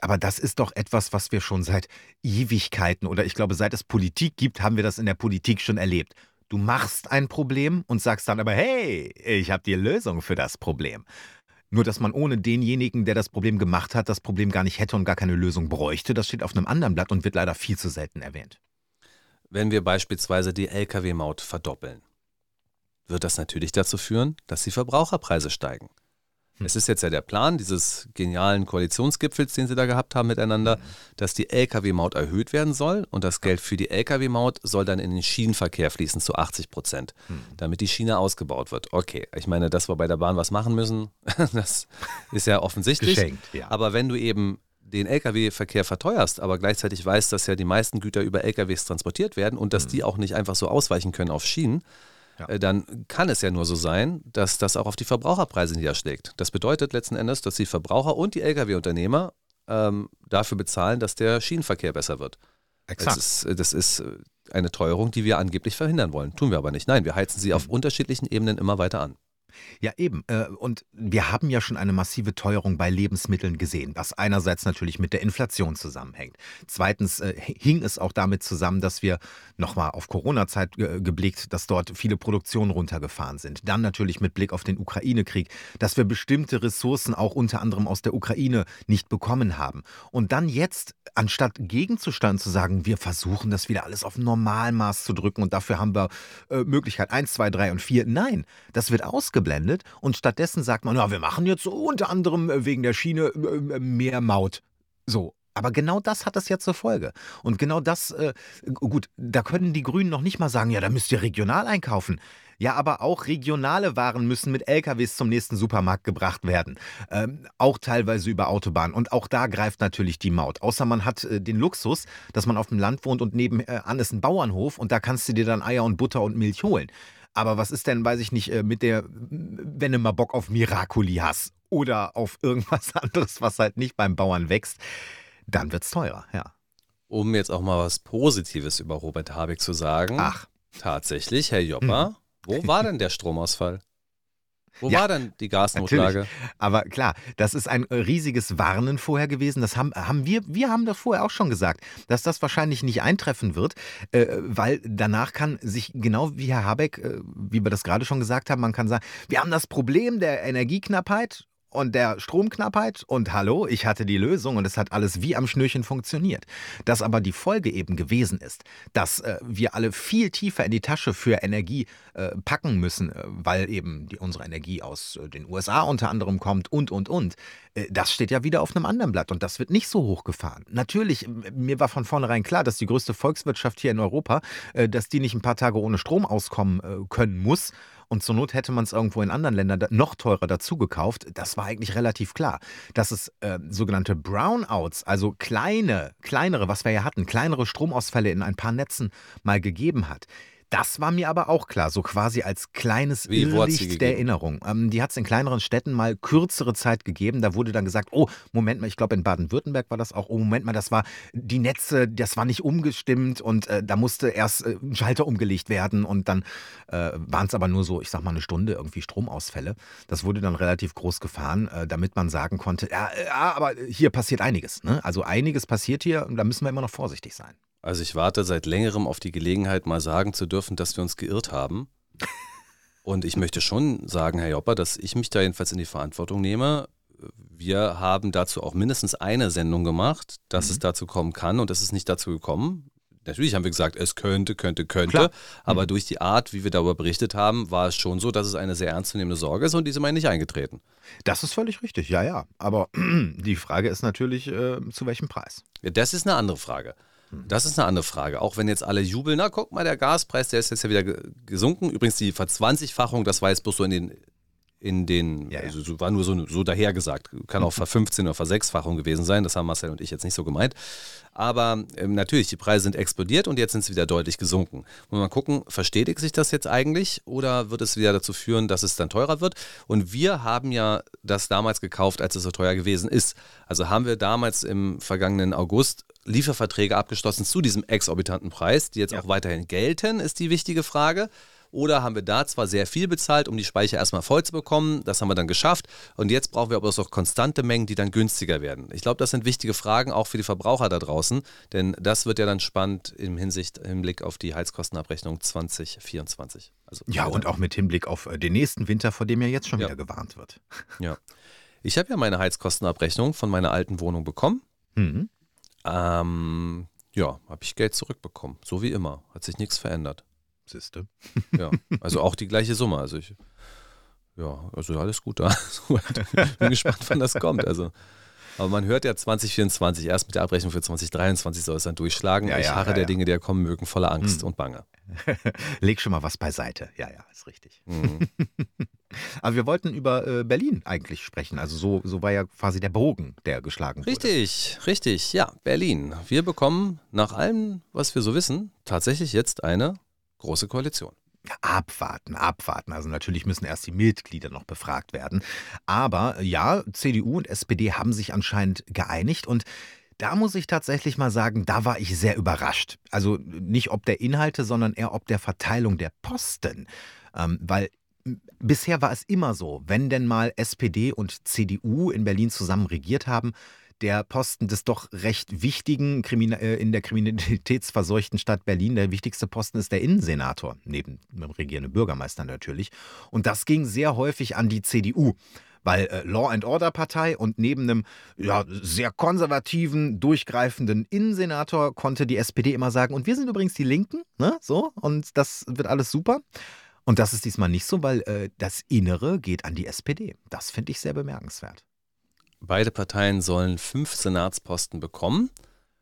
Aber das ist doch etwas, was wir schon seit Ewigkeiten oder ich glaube, seit es Politik gibt, haben wir das in der Politik schon erlebt. Du machst ein Problem und sagst dann aber, hey, ich habe die Lösung für das Problem. Nur, dass man ohne denjenigen, der das Problem gemacht hat, das Problem gar nicht hätte und gar keine Lösung bräuchte, das steht auf einem anderen Blatt und wird leider viel zu selten erwähnt. Wenn wir beispielsweise die Lkw-Maut verdoppeln, wird das natürlich dazu führen, dass die Verbraucherpreise steigen. Hm. Es ist jetzt ja der Plan dieses genialen Koalitionsgipfels, den sie da gehabt haben miteinander, dass die Lkw-Maut erhöht werden soll und das Geld für die Lkw-Maut soll dann in den Schienenverkehr fließen zu 80 Prozent, hm. damit die Schiene ausgebaut wird. Okay, ich meine, dass wir bei der Bahn was machen müssen, [laughs] das ist ja offensichtlich. Geschenkt, ja. Aber wenn du eben den Lkw-Verkehr verteuerst, aber gleichzeitig weißt, dass ja die meisten Güter über Lkws transportiert werden und dass hm. die auch nicht einfach so ausweichen können auf Schienen, ja. Äh, dann kann es ja nur so sein, dass das auch auf die Verbraucherpreise niederschlägt. Das bedeutet letzten Endes, dass die Verbraucher und die Lkw-Unternehmer ähm, dafür bezahlen, dass der Schienenverkehr besser wird. Exakt. Das ist, äh, das ist äh, eine Teuerung, die wir angeblich verhindern wollen. Tun wir aber nicht. Nein, wir heizen sie auf mhm. unterschiedlichen Ebenen immer weiter an. Ja, eben. Äh, und wir haben ja schon eine massive Teuerung bei Lebensmitteln gesehen, was einerseits natürlich mit der Inflation zusammenhängt. Zweitens äh, hing es auch damit zusammen, dass wir nochmal auf Corona-Zeit geblickt, dass dort viele Produktionen runtergefahren sind. Dann natürlich mit Blick auf den Ukraine-Krieg, dass wir bestimmte Ressourcen auch unter anderem aus der Ukraine nicht bekommen haben. Und dann jetzt, anstatt gegenzustanden zu sagen, wir versuchen das wieder alles auf Normalmaß zu drücken und dafür haben wir äh, Möglichkeit 1, 2, 3 und 4. Nein, das wird ausgeblendet ausgeblendet und stattdessen sagt man, ja, wir machen jetzt unter anderem äh, wegen der Schiene äh, äh, mehr Maut. So, aber genau das hat das ja zur Folge. Und genau das, äh, gut, da können die Grünen noch nicht mal sagen, ja, da müsst ihr regional einkaufen. Ja, aber auch regionale Waren müssen mit LKWs zum nächsten Supermarkt gebracht werden. Ähm, auch teilweise über Autobahnen. Und auch da greift natürlich die Maut. Außer man hat äh, den Luxus, dass man auf dem Land wohnt und nebenan ist ein Bauernhof und da kannst du dir dann Eier und Butter und Milch holen. Aber was ist denn, weiß ich nicht, äh, mit der, wenn du mal Bock auf Miracoli hast oder auf irgendwas [laughs] anderes, was halt nicht beim Bauern wächst, dann wird es teurer, ja. Um jetzt auch mal was Positives über Robert Habeck zu sagen. Ach. Tatsächlich, Herr Jopper, hm. wo war denn der Stromausfall? Wo ja, war denn die Gasnotlage? Natürlich. Aber klar, das ist ein riesiges Warnen vorher gewesen. Das haben, haben wir, wir haben das vorher auch schon gesagt, dass das wahrscheinlich nicht eintreffen wird, äh, weil danach kann sich genau wie Herr Habeck, äh, wie wir das gerade schon gesagt haben, man kann sagen, wir haben das Problem der Energieknappheit und der Stromknappheit und hallo, ich hatte die Lösung und es hat alles wie am Schnürchen funktioniert. Dass aber die Folge eben gewesen ist, dass äh, wir alle viel tiefer in die Tasche für Energie äh, packen müssen, äh, weil eben die, unsere Energie aus äh, den USA unter anderem kommt und, und, und. Äh, das steht ja wieder auf einem anderen Blatt und das wird nicht so hochgefahren. Natürlich, mir war von vornherein klar, dass die größte Volkswirtschaft hier in Europa, äh, dass die nicht ein paar Tage ohne Strom auskommen können muss und zur Not hätte man es irgendwo in anderen Ländern noch teurer dazu gekauft. Das war eigentlich relativ klar. Dass es äh, sogenannte Brownouts, also kleine, kleinere, was wir ja hatten, kleinere Stromausfälle in ein paar Netzen mal gegeben hat. Das war mir aber auch klar, so quasi als kleines Wie, Irrlicht der Erinnerung. Ähm, die hat es in kleineren Städten mal kürzere Zeit gegeben. Da wurde dann gesagt, oh, Moment mal, ich glaube in Baden-Württemberg war das auch, oh, Moment mal, das war die Netze, das war nicht umgestimmt und äh, da musste erst äh, ein Schalter umgelegt werden und dann äh, waren es aber nur so, ich sag mal, eine Stunde irgendwie Stromausfälle. Das wurde dann relativ groß gefahren, äh, damit man sagen konnte, ja, ja, aber hier passiert einiges. Ne? Also einiges passiert hier und da müssen wir immer noch vorsichtig sein. Also ich warte seit längerem auf die Gelegenheit, mal sagen zu dürfen, dass wir uns geirrt haben. Und ich möchte schon sagen, Herr Jopper, dass ich mich da jedenfalls in die Verantwortung nehme. Wir haben dazu auch mindestens eine Sendung gemacht, dass mhm. es dazu kommen kann und es ist nicht dazu gekommen. Natürlich haben wir gesagt, es könnte, könnte, könnte, Klar. aber mhm. durch die Art, wie wir darüber berichtet haben, war es schon so, dass es eine sehr ernstzunehmende Sorge ist und diese mal nicht eingetreten. Das ist völlig richtig, ja, ja. Aber [clears throat] die Frage ist natürlich, äh, zu welchem Preis? Ja, das ist eine andere Frage. Das ist eine andere Frage. Auch wenn jetzt alle jubeln, na guck mal, der Gaspreis, der ist jetzt ja wieder gesunken. Übrigens die Verzwanzigfachung, das war jetzt bloß so in den, in den, ja, ja. also war nur so, so dahergesagt. Kann auch ver 15 oder ver 6-Fachung gewesen sein. Das haben Marcel und ich jetzt nicht so gemeint. Aber ähm, natürlich, die Preise sind explodiert und jetzt sind sie wieder deutlich gesunken. Muss man gucken, verstetigt sich das jetzt eigentlich oder wird es wieder dazu führen, dass es dann teurer wird? Und wir haben ja das damals gekauft, als es so teuer gewesen ist. Also haben wir damals im vergangenen August Lieferverträge abgeschlossen zu diesem exorbitanten Preis, die jetzt ja. auch weiterhin gelten, ist die wichtige Frage. Oder haben wir da zwar sehr viel bezahlt, um die Speicher erstmal voll zu bekommen, das haben wir dann geschafft und jetzt brauchen wir aber auch konstante Mengen, die dann günstiger werden. Ich glaube, das sind wichtige Fragen auch für die Verbraucher da draußen, denn das wird ja dann spannend im Hinsicht, im Blick auf die Heizkostenabrechnung 2024. Also, ja, und auch mit Hinblick auf äh, den nächsten Winter, vor dem ja jetzt schon ja. wieder gewarnt wird. [laughs] Ja. Ich habe ja meine Heizkostenabrechnung von meiner alten Wohnung bekommen. Mhm. Ähm, ja, habe ich Geld zurückbekommen. So wie immer. Hat sich nichts verändert. Siehste. Ja, also auch die gleiche Summe. Also ich, ja, also alles gut da. [laughs] Bin gespannt, wann das kommt. Also, aber man hört ja 2024, erst mit der Abrechnung für 2023 soll es dann durchschlagen. Ja, ich harre ja, der ja. Dinge, die ja kommen mögen, voller Angst hm. und Bange. [laughs] Leg schon mal was beiseite. Ja, ja, ist richtig. Mhm. [laughs] Aber wir wollten über äh, Berlin eigentlich sprechen. Also so, so war ja quasi der Bogen, der geschlagen wurde. Richtig, richtig. Ja, Berlin. Wir bekommen nach allem, was wir so wissen, tatsächlich jetzt eine große Koalition. Abwarten, abwarten. Also natürlich müssen erst die Mitglieder noch befragt werden. Aber ja, CDU und SPD haben sich anscheinend geeinigt und da muss ich tatsächlich mal sagen, da war ich sehr überrascht. Also nicht ob der Inhalte, sondern eher ob der Verteilung der Posten. Ähm, weil bisher war es immer so, wenn denn mal SPD und CDU in Berlin zusammen regiert haben, der Posten des doch recht wichtigen Krimin äh, in der kriminalitätsverseuchten Stadt Berlin, der wichtigste Posten ist der Innensenator, neben dem regierenden Bürgermeister natürlich. Und das ging sehr häufig an die CDU weil äh, Law and Order Partei und neben einem ja, sehr konservativen, durchgreifenden Innensenator konnte die SPD immer sagen, und wir sind übrigens die Linken, ne? So, und das wird alles super. Und das ist diesmal nicht so, weil äh, das Innere geht an die SPD. Das finde ich sehr bemerkenswert. Beide Parteien sollen fünf Senatsposten bekommen,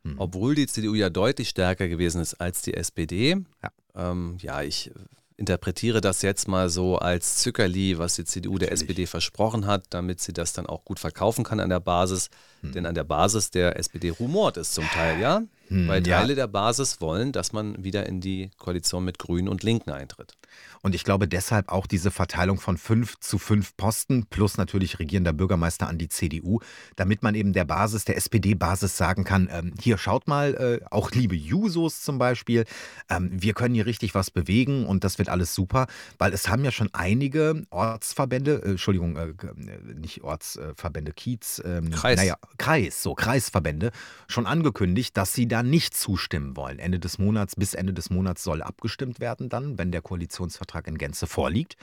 hm. obwohl die CDU ja deutlich stärker gewesen ist als die SPD. Ja, ähm, ja ich interpretiere das jetzt mal so als Zückerli, was die CDU Natürlich. der SPD versprochen hat, damit sie das dann auch gut verkaufen kann an der Basis. Hm. Denn an der Basis der SPD rumort es zum Teil, ja. Hm, Weil Teile ja. der Basis wollen, dass man wieder in die Koalition mit Grünen und Linken eintritt. Und ich glaube deshalb auch diese Verteilung von fünf zu fünf Posten plus natürlich regierender Bürgermeister an die CDU, damit man eben der Basis, der SPD-Basis sagen kann, ähm, hier schaut mal, äh, auch liebe Jusos zum Beispiel, ähm, wir können hier richtig was bewegen und das wird alles super, weil es haben ja schon einige Ortsverbände, äh, Entschuldigung, äh, äh nicht Ortsverbände, Kiez, ähm, Kreis. Naja, Kreis, so Kreisverbände, schon angekündigt, dass sie da nicht zustimmen wollen. Ende des Monats, bis Ende des Monats soll abgestimmt werden dann, wenn der Koalitionsvertrag Vertrag in Gänze vorliegt.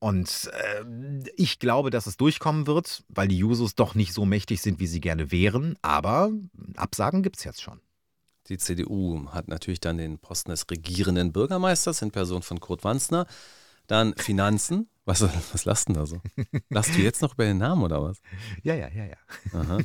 Und äh, ich glaube, dass es durchkommen wird, weil die Jusos doch nicht so mächtig sind, wie sie gerne wären. Aber Absagen gibt es jetzt schon. Die CDU hat natürlich dann den Posten des regierenden Bürgermeisters in Person von Kurt Wanzner. Dann Finanzen. Was, was lasst denn da so? Lachst du jetzt noch über den Namen oder was? Ja, ja, ja, ja. Aha.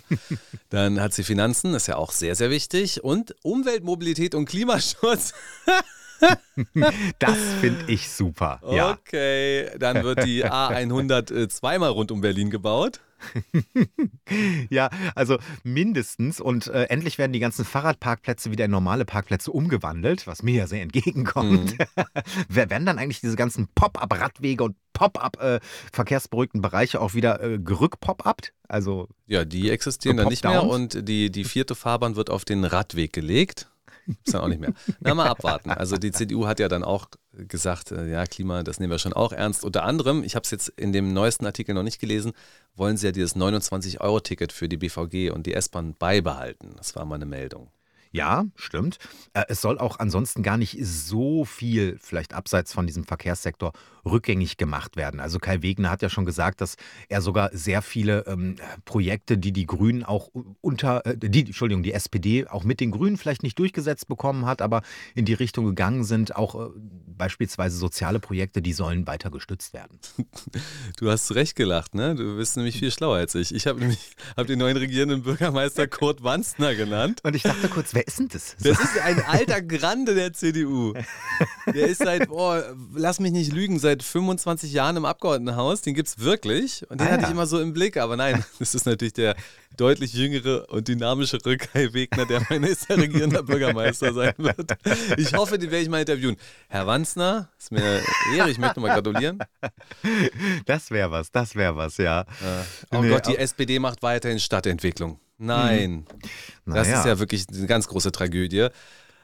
Dann hat sie Finanzen, ist ja auch sehr, sehr wichtig. Und Umwelt, Mobilität und Klimaschutz. [laughs] [laughs] das finde ich super. Ja. Okay, dann wird die [laughs] A100 äh, zweimal rund um Berlin gebaut. [laughs] ja, also mindestens. Und äh, endlich werden die ganzen Fahrradparkplätze wieder in normale Parkplätze umgewandelt, was mir ja sehr entgegenkommt. Mhm. werden dann eigentlich diese ganzen Pop-up-Radwege und Pop-up-verkehrsberuhigten äh, Bereiche auch wieder äh, gerück-pop-upt? Also ja, die existieren dann nicht mehr und die, die vierte Fahrbahn wird auf den Radweg gelegt. Ist dann auch nicht mehr. Na, mal abwarten. Also die CDU hat ja dann auch gesagt, äh, ja, Klima, das nehmen wir schon auch ernst. Unter anderem, ich habe es jetzt in dem neuesten Artikel noch nicht gelesen, wollen sie ja dieses 29-Euro-Ticket für die BVG und die S-Bahn beibehalten. Das war mal eine Meldung. Ja, stimmt. Äh, es soll auch ansonsten gar nicht so viel, vielleicht abseits von diesem Verkehrssektor, rückgängig gemacht werden. Also Kai Wegner hat ja schon gesagt, dass er sogar sehr viele ähm, Projekte, die die Grünen auch unter, äh, die, Entschuldigung, die SPD auch mit den Grünen vielleicht nicht durchgesetzt bekommen hat, aber in die Richtung gegangen sind, auch äh, beispielsweise soziale Projekte, die sollen weiter gestützt werden. [laughs] Du hast zu Recht gelacht, ne? Du bist nämlich viel schlauer als ich. Ich habe nämlich hab den neuen regierenden Bürgermeister Kurt Wanstner genannt. Und ich dachte kurz, wer ist denn das? Das ist ein alter Grande der CDU. Der ist seit, oh, lass mich nicht lügen, seit seit 25 Jahren im Abgeordnetenhaus. Den gibt es wirklich. Und den ah, hatte ja. ich immer so im Blick. Aber nein, [laughs] das ist natürlich der deutlich jüngere und dynamischere Kai Wegner, der mein nächster regierender Bürgermeister sein wird. Ich hoffe, den werde ich mal interviewen. Herr Wanzner, ist mir Ehre, ich möchte mal gratulieren. Das wäre was, das wäre was, ja. ja. Oh nee, Gott, die SPD macht weiterhin Stadtentwicklung. Nein. Mhm. Das ja. ist ja wirklich eine ganz große Tragödie.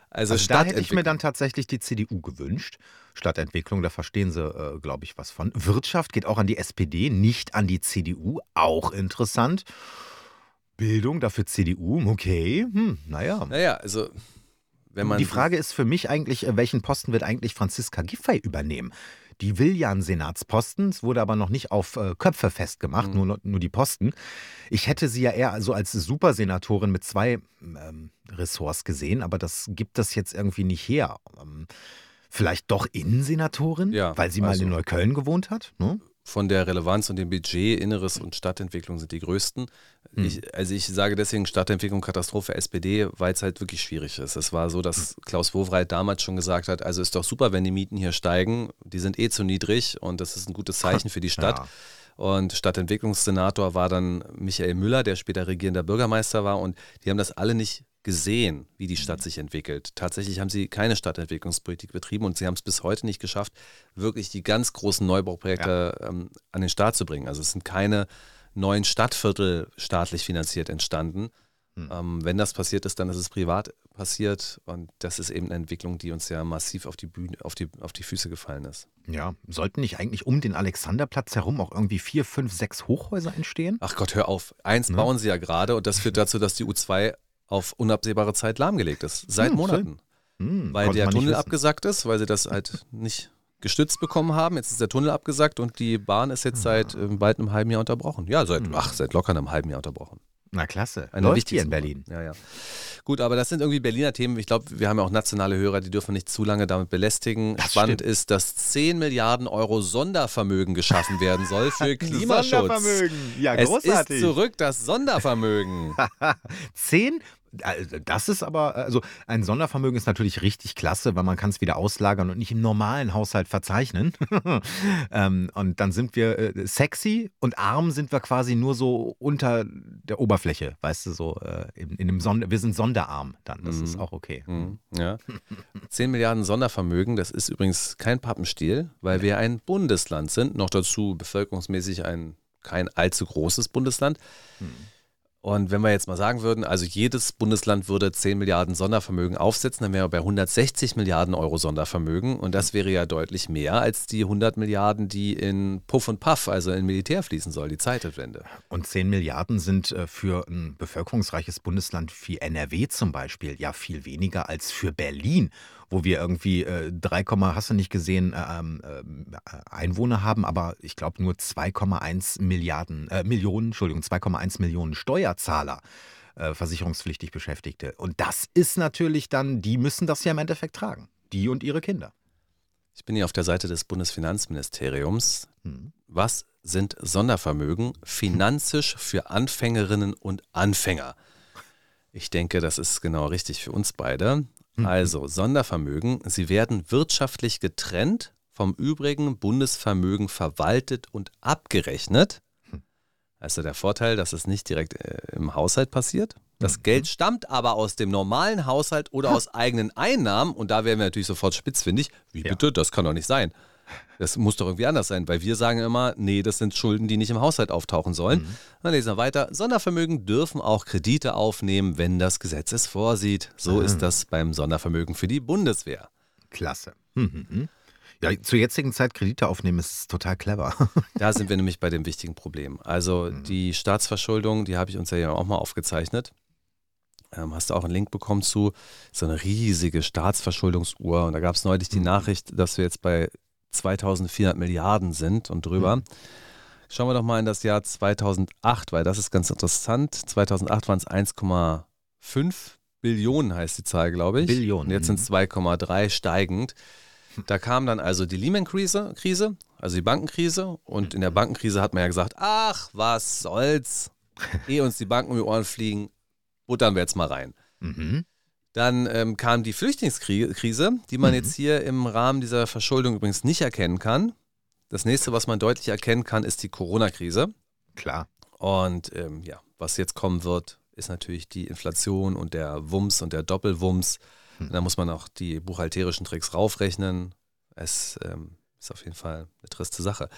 Also, Also da hätte ich mir dann tatsächlich die CDU gewünscht. Stadtentwicklung, da verstehen sie, äh, glaube ich, was von. Wirtschaft geht auch an die SPD, nicht an die CDU. Auch interessant. Bildung dafür CDU, okay. Hm, naja. Naja, also wenn man die Frage ist für mich eigentlich, äh, welchen Posten wird eigentlich Franziska Giffey übernehmen? Die will ja einen Senatsposten, es wurde aber noch nicht auf äh, Köpfe festgemacht, Mhm. nur, nur die Posten. Ich hätte sie ja eher so als Supersenatorin mit zwei ähm, Ressorts gesehen, aber das gibt das jetzt irgendwie nicht her. Ähm, vielleicht doch Innensenatorin, Ja, weil sie mal also- in Neukölln gewohnt hat? Ne? von der Relevanz und dem Budget, Inneres und Stadtentwicklung sind die größten. Hm. Ich, also ich sage deswegen Stadtentwicklung Katastrophe SPD, weil es halt wirklich schwierig ist. Es war so, dass Hm. Klaus Wowereit damals schon gesagt hat, also ist doch super, wenn die Mieten hier steigen, die sind eh zu niedrig und das ist ein gutes Zeichen für die Stadt. Ja. Und Stadtentwicklungssenator war dann Michael Müller, der später regierender Bürgermeister war. Und die haben das alle nicht gesehen, wie die Stadt sich entwickelt. Tatsächlich haben sie keine Stadtentwicklungspolitik betrieben und sie haben es bis heute nicht geschafft, wirklich die ganz großen Neubauprojekte ähm, an den Start zu bringen. Also es sind keine neuen Stadtviertel staatlich finanziert entstanden. Ähm, wenn das passiert ist, dann ist es privat passiert und das ist eben eine Entwicklung, die uns ja massiv auf die Bühne, auf die, auf die Füße gefallen ist. ja, sollten nicht eigentlich um den Alexanderplatz herum auch irgendwie vier, fünf, sechs Hochhäuser entstehen? Ach Gott, hör auf. Eins Ne? bauen sie ja gerade und das führt dazu, dass die U2 auf unabsehbare Zeit lahmgelegt ist, seit hm, Monaten. Hm, weil der Tunnel abgesackt ist, weil sie das halt nicht gestützt bekommen haben. Jetzt ist der Tunnel abgesackt und die Bahn ist jetzt ah. seit äh, bald einem halben Jahr unterbrochen. Ja, seit, hm. ach, seit locker einem halben Jahr unterbrochen. Na klasse. Eine Läuft hier in Berlin. Ja, ja. Gut, aber das sind irgendwie Berliner Themen. Ich glaube, wir haben ja auch nationale Hörer, die dürfen nicht zu lange damit belästigen. Das Spannend stimmt. ist, dass 10 Milliarden Euro Sondervermögen geschaffen werden soll [laughs] für Klimaschutz. Sondervermögen, ja, großartig. Es ist zurück das Sondervermögen. [laughs] 10 das ist aber, also ein Sondervermögen ist natürlich richtig klasse, weil man kann es wieder auslagern und nicht im normalen Haushalt verzeichnen. [laughs] ähm, und dann sind wir äh, sexy und arm sind wir quasi nur so unter der Oberfläche, weißt du, so äh, in, in einem Sonder wir sind sonderarm dann, das ist Mhm. auch okay. Mhm, Ja. 10 Milliarden Sondervermögen, das ist übrigens kein Pappenstiel, weil wir ein Bundesland sind, noch dazu bevölkerungsmäßig ein kein allzu großes Bundesland. Und wenn wir jetzt mal sagen würden, also jedes Bundesland würde 10 Milliarden Sondervermögen aufsetzen, dann wären wir bei 160 Milliarden Euro Sondervermögen. Und das wäre ja deutlich mehr als die 100 Milliarden, die in Puff und Puff, also in Militär fließen soll, die Zeitwende. Und 10 Milliarden sind äh, für ein bevölkerungsreiches Bundesland wie NRW zum Beispiel ja viel weniger als für Berlin, wo wir irgendwie äh, 3, hast du nicht gesehen, äh, ähm, äh, Einwohner haben, aber ich glaube nur 2,1 Milliarden, äh, Millionen, Entschuldigung, 2,1 Millionen Steuerzahler. äh, Versicherungspflichtig Beschäftigte. Und das ist natürlich dann, die müssen das ja im Endeffekt tragen. Die und ihre Kinder. Ich bin hier auf der Seite des Bundesfinanzministeriums. Hm. Was sind Sondervermögen finanzisch für Anfängerinnen und Anfänger? Ich denke, das ist genau richtig für uns beide. Also Sondervermögen, sie werden wirtschaftlich getrennt vom übrigen Bundesvermögen verwaltet und abgerechnet. Also der Vorteil, dass es nicht direkt äh, im Haushalt passiert. Das Geld stammt aber aus dem normalen Haushalt oder aus eigenen Einnahmen und da werden wir natürlich sofort spitzfindig. Wie Ja. bitte? Das kann doch nicht sein. Das muss doch irgendwie anders sein, weil wir sagen immer, nee, das sind Schulden, die nicht im Haushalt auftauchen sollen. Dann lesen wir weiter. Sondervermögen dürfen auch Kredite aufnehmen, wenn das Gesetz es vorsieht. So ist das beim Sondervermögen für die Bundeswehr. Klasse. Hm, hm, hm. Ja, zur jetzigen Zeit Kredite aufnehmen ist total clever. [laughs] Da sind wir nämlich bei dem wichtigen Problem. Also die Staatsverschuldung, die habe ich uns ja hier auch mal aufgezeichnet. Ähm, hast du auch einen Link bekommen zu so eine riesige Staatsverschuldungsuhr. Und da gab es neulich die Nachricht, dass wir jetzt bei 2400 Milliarden sind und drüber. Schauen wir doch mal in das Jahr 2008, weil das ist ganz interessant. 2008 waren es 1,5 Billionen, heißt die Zahl, glaube ich. Billionen, Und jetzt sind es 2,3 steigend. Da kam dann also die Lehman-Krise, Krise, also die Bankenkrise. Und in der Bankenkrise hat man ja gesagt, ach, was soll's. [laughs] Ehe uns die Banken um die Ohren fliegen, buttern wir jetzt mal rein. mhm. Dann ähm, kam die Flüchtlingskrise, die man jetzt hier im Rahmen dieser Verschuldung übrigens nicht erkennen kann. Das nächste, was man deutlich erkennen kann, ist die Corona-Krise. Klar. Und ähm, ja, was jetzt kommen wird, ist natürlich die Inflation und der Wumms und der Doppelwumms. Und da muss man auch die buchhalterischen Tricks raufrechnen. Es ähm, ist auf jeden Fall eine triste Sache.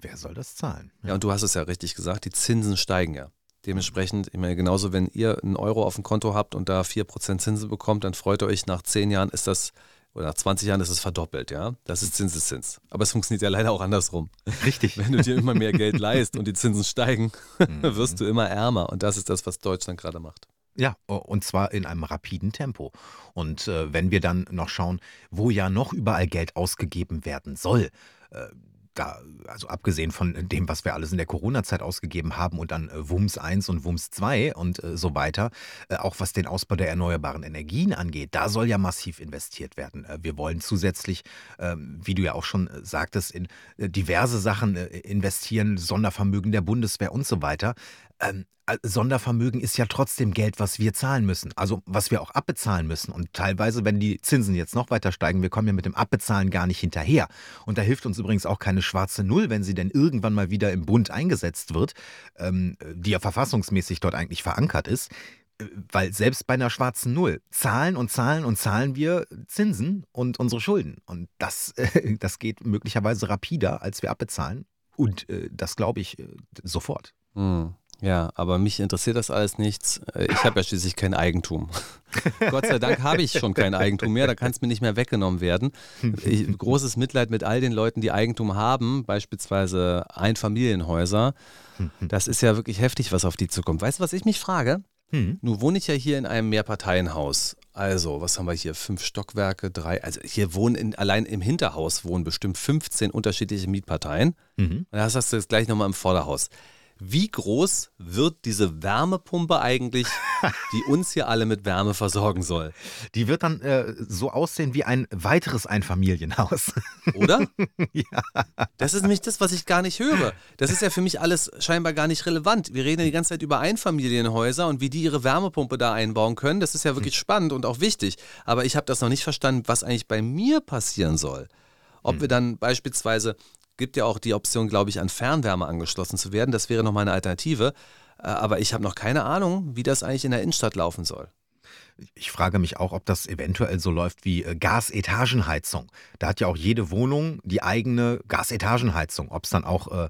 Wer soll das zahlen? Ja, und du hast es ja richtig gesagt, die Zinsen steigen ja. Dementsprechend, ich meine, genauso, wenn ihr einen Euro auf dem Konto habt und da 4% Zinsen bekommt, dann freut ihr euch, nach 10 Jahren ist das, oder nach 20 Jahren ist es verdoppelt, ja. Das ist Zinseszins. Aber es funktioniert ja leider auch andersrum. Richtig. Wenn du dir immer mehr Geld leist und die Zinsen steigen, wirst du immer ärmer. Und das ist das, was Deutschland gerade macht. Ja, und zwar in einem rapiden Tempo. Und äh, wenn wir dann noch schauen, wo ja noch überall Geld ausgegeben werden soll, äh, da, also abgesehen von dem, was wir alles in der Corona-Zeit ausgegeben haben und dann äh, WUMS 1 und WUMS 2 und äh, so weiter, äh, auch was den Ausbau der erneuerbaren Energien angeht, da soll ja massiv investiert werden. Wir wollen zusätzlich, ähm, wie du ja auch schon sagtest, in diverse Sachen investieren, Sondervermögen der Bundeswehr und so weiter. Ähm, Sondervermögen ist ja trotzdem Geld, was wir zahlen müssen, also was wir auch abbezahlen müssen. Und teilweise, wenn die Zinsen jetzt noch weiter steigen, wir kommen ja mit dem Abbezahlen gar nicht hinterher. Und da hilft uns übrigens auch keine schwarze Null, wenn sie denn irgendwann mal wieder im Bund eingesetzt wird, ähm, die ja verfassungsmäßig dort eigentlich verankert ist. Äh, weil selbst bei einer schwarzen Null zahlen und zahlen und zahlen wir Zinsen und unsere Schulden. Und das, [laughs] das geht möglicherweise rapider, als wir abbezahlen. Und äh, das glaube ich äh, sofort. Hm. Ja, aber mich interessiert das alles nichts. Äh, ich habe ja schließlich kein Eigentum. [laughs] Gott sei Dank habe ich schon kein Eigentum mehr, da kann es mir nicht mehr weggenommen werden. Ich, großes Mitleid mit all den Leuten, die Eigentum haben, beispielsweise Einfamilienhäuser. Das ist ja wirklich heftig, was auf die zukommt. Weißt du, was ich mich frage? Hm. Nun wohne ich ja hier in einem Mehrparteienhaus. Also, was haben wir hier? Fünf Stockwerke, drei. Also hier wohnen in, allein im Hinterhaus wohnen bestimmt 15 unterschiedliche Mietparteien. Mhm. Und das hast du jetzt gleich nochmal im Vorderhaus. Wie groß wird diese Wärmepumpe eigentlich, [laughs] die uns hier alle mit Wärme versorgen soll? Die wird dann äh, so aussehen wie ein weiteres Einfamilienhaus. [laughs] Oder? ja. Das ist nämlich das, was ich gar nicht höre. Das ist ja für mich alles scheinbar gar nicht relevant. Wir reden ja die ganze Zeit über Einfamilienhäuser und wie die ihre Wärmepumpe da einbauen können. Das ist ja wirklich hm. spannend und auch wichtig. Aber ich habe das noch nicht verstanden, was eigentlich bei mir passieren soll. Ob hm. wir dann beispielsweise gibt ja auch die Option, glaube ich, an Fernwärme angeschlossen zu werden. Das wäre nochmal eine Alternative. Äh, aber ich habe noch keine Ahnung, wie das eigentlich in der Innenstadt laufen soll. Ich frage mich auch, ob das eventuell so läuft wie äh, Gasetagenheizung. Da hat ja auch jede Wohnung die eigene Gasetagenheizung. Ob es dann auch äh, äh,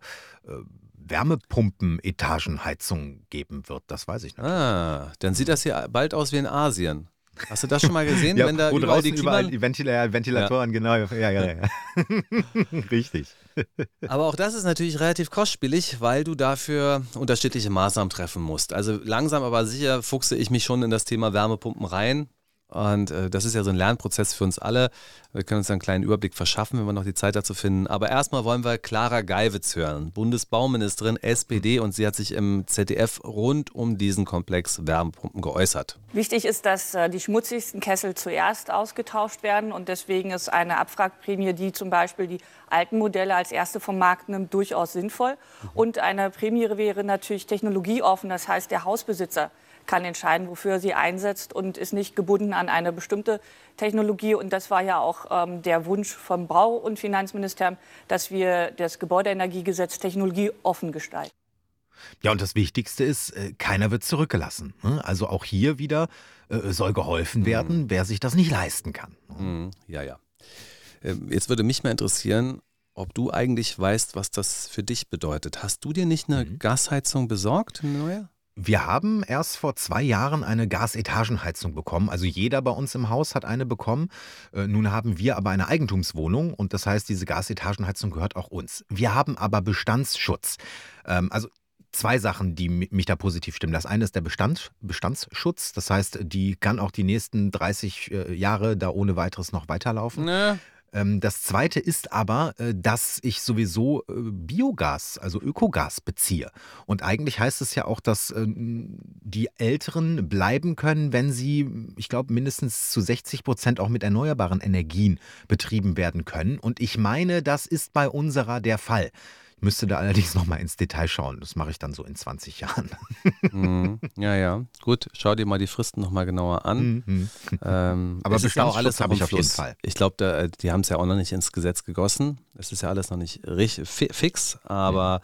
Wärmepumpen-Etagenheizung geben wird, das weiß ich nicht. Ah, dann sieht das hier bald aus wie in Asien. Hast du das schon mal gesehen, ja, wenn da wo überall die, Klima überall die Ventil Ventilatoren, ja. genau. Ja, ja, ja. [laughs] Richtig. Aber auch das ist natürlich relativ kostspielig, weil du dafür unterschiedliche Maßnahmen treffen musst. Also langsam aber sicher fuchse ich mich schon in das Thema Wärmepumpen rein. Und äh, das ist ja so ein Lernprozess für uns alle. Wir können uns einen kleinen Überblick verschaffen, wenn wir noch die Zeit dazu finden. Aber erstmal wollen wir Clara Geiwitz hören, Bundesbauministerin SPD, und sie hat sich im ZDF rund um diesen Komplex Wärmepumpen geäußert. Wichtig ist, dass äh, die schmutzigsten Kessel zuerst ausgetauscht werden. Und deswegen ist eine Abwrackprämie, die zum Beispiel die alten Modelle als erste vom Markt nimmt, durchaus sinnvoll. Und eine Prämie wäre natürlich technologieoffen. Das heißt, der Hausbesitzer kann entscheiden, wofür er sie einsetzt und ist nicht gebunden an eine bestimmte Technologie. Und das war ja auch ähm, der Wunsch vom Bau- und Finanzministerium, dass wir das Gebäudeenergiegesetz technologieoffen gestalten. Ja, und das Wichtigste ist, äh, keiner wird zurückgelassen. Ne? Also auch hier wieder äh, soll geholfen werden, mhm. wer sich das nicht leisten kann. Mhm. Ja, ja. Ähm, jetzt würde mich mal interessieren, ob du eigentlich weißt, was das für dich bedeutet. Hast du dir nicht eine mhm. Gasheizung besorgt, eine neue? Wir haben erst vor zwei Jahren eine Gasetagenheizung bekommen. Also jeder bei uns im Haus hat eine bekommen. Äh, nun haben wir aber eine Eigentumswohnung und das heißt, diese Gasetagenheizung gehört auch uns. Wir haben aber Bestandsschutz. Ähm, also zwei Sachen, die mich da positiv stimmen. Das eine ist der Bestand, Bestandsschutz. Das heißt, die kann auch die nächsten 30 äh, Jahre da ohne weiteres noch weiterlaufen. Ne. Ähm, das zweite ist aber, äh, dass ich sowieso äh, Biogas, also Ökogas beziehe. Und eigentlich heißt es ja auch, dass ähm, die Älteren bleiben können, wenn sie, ich glaube, mindestens zu 60 Prozent auch mit erneuerbaren Energien betrieben werden können. Und ich meine, das ist bei unserer der Fall. Müsste da allerdings nochmal ins Detail schauen. Das mache ich dann so in 20 Jahren. Mhm. Ja, ja. Gut, schau dir mal die Fristen nochmal genauer an. Mhm. Ähm, Aber bis auch alles habe ich auf jeden Fall. Ich glaube, äh, die haben es ja auch noch nicht ins Gesetz gegossen. Es ist ja alles noch nicht richtig, fix. Aber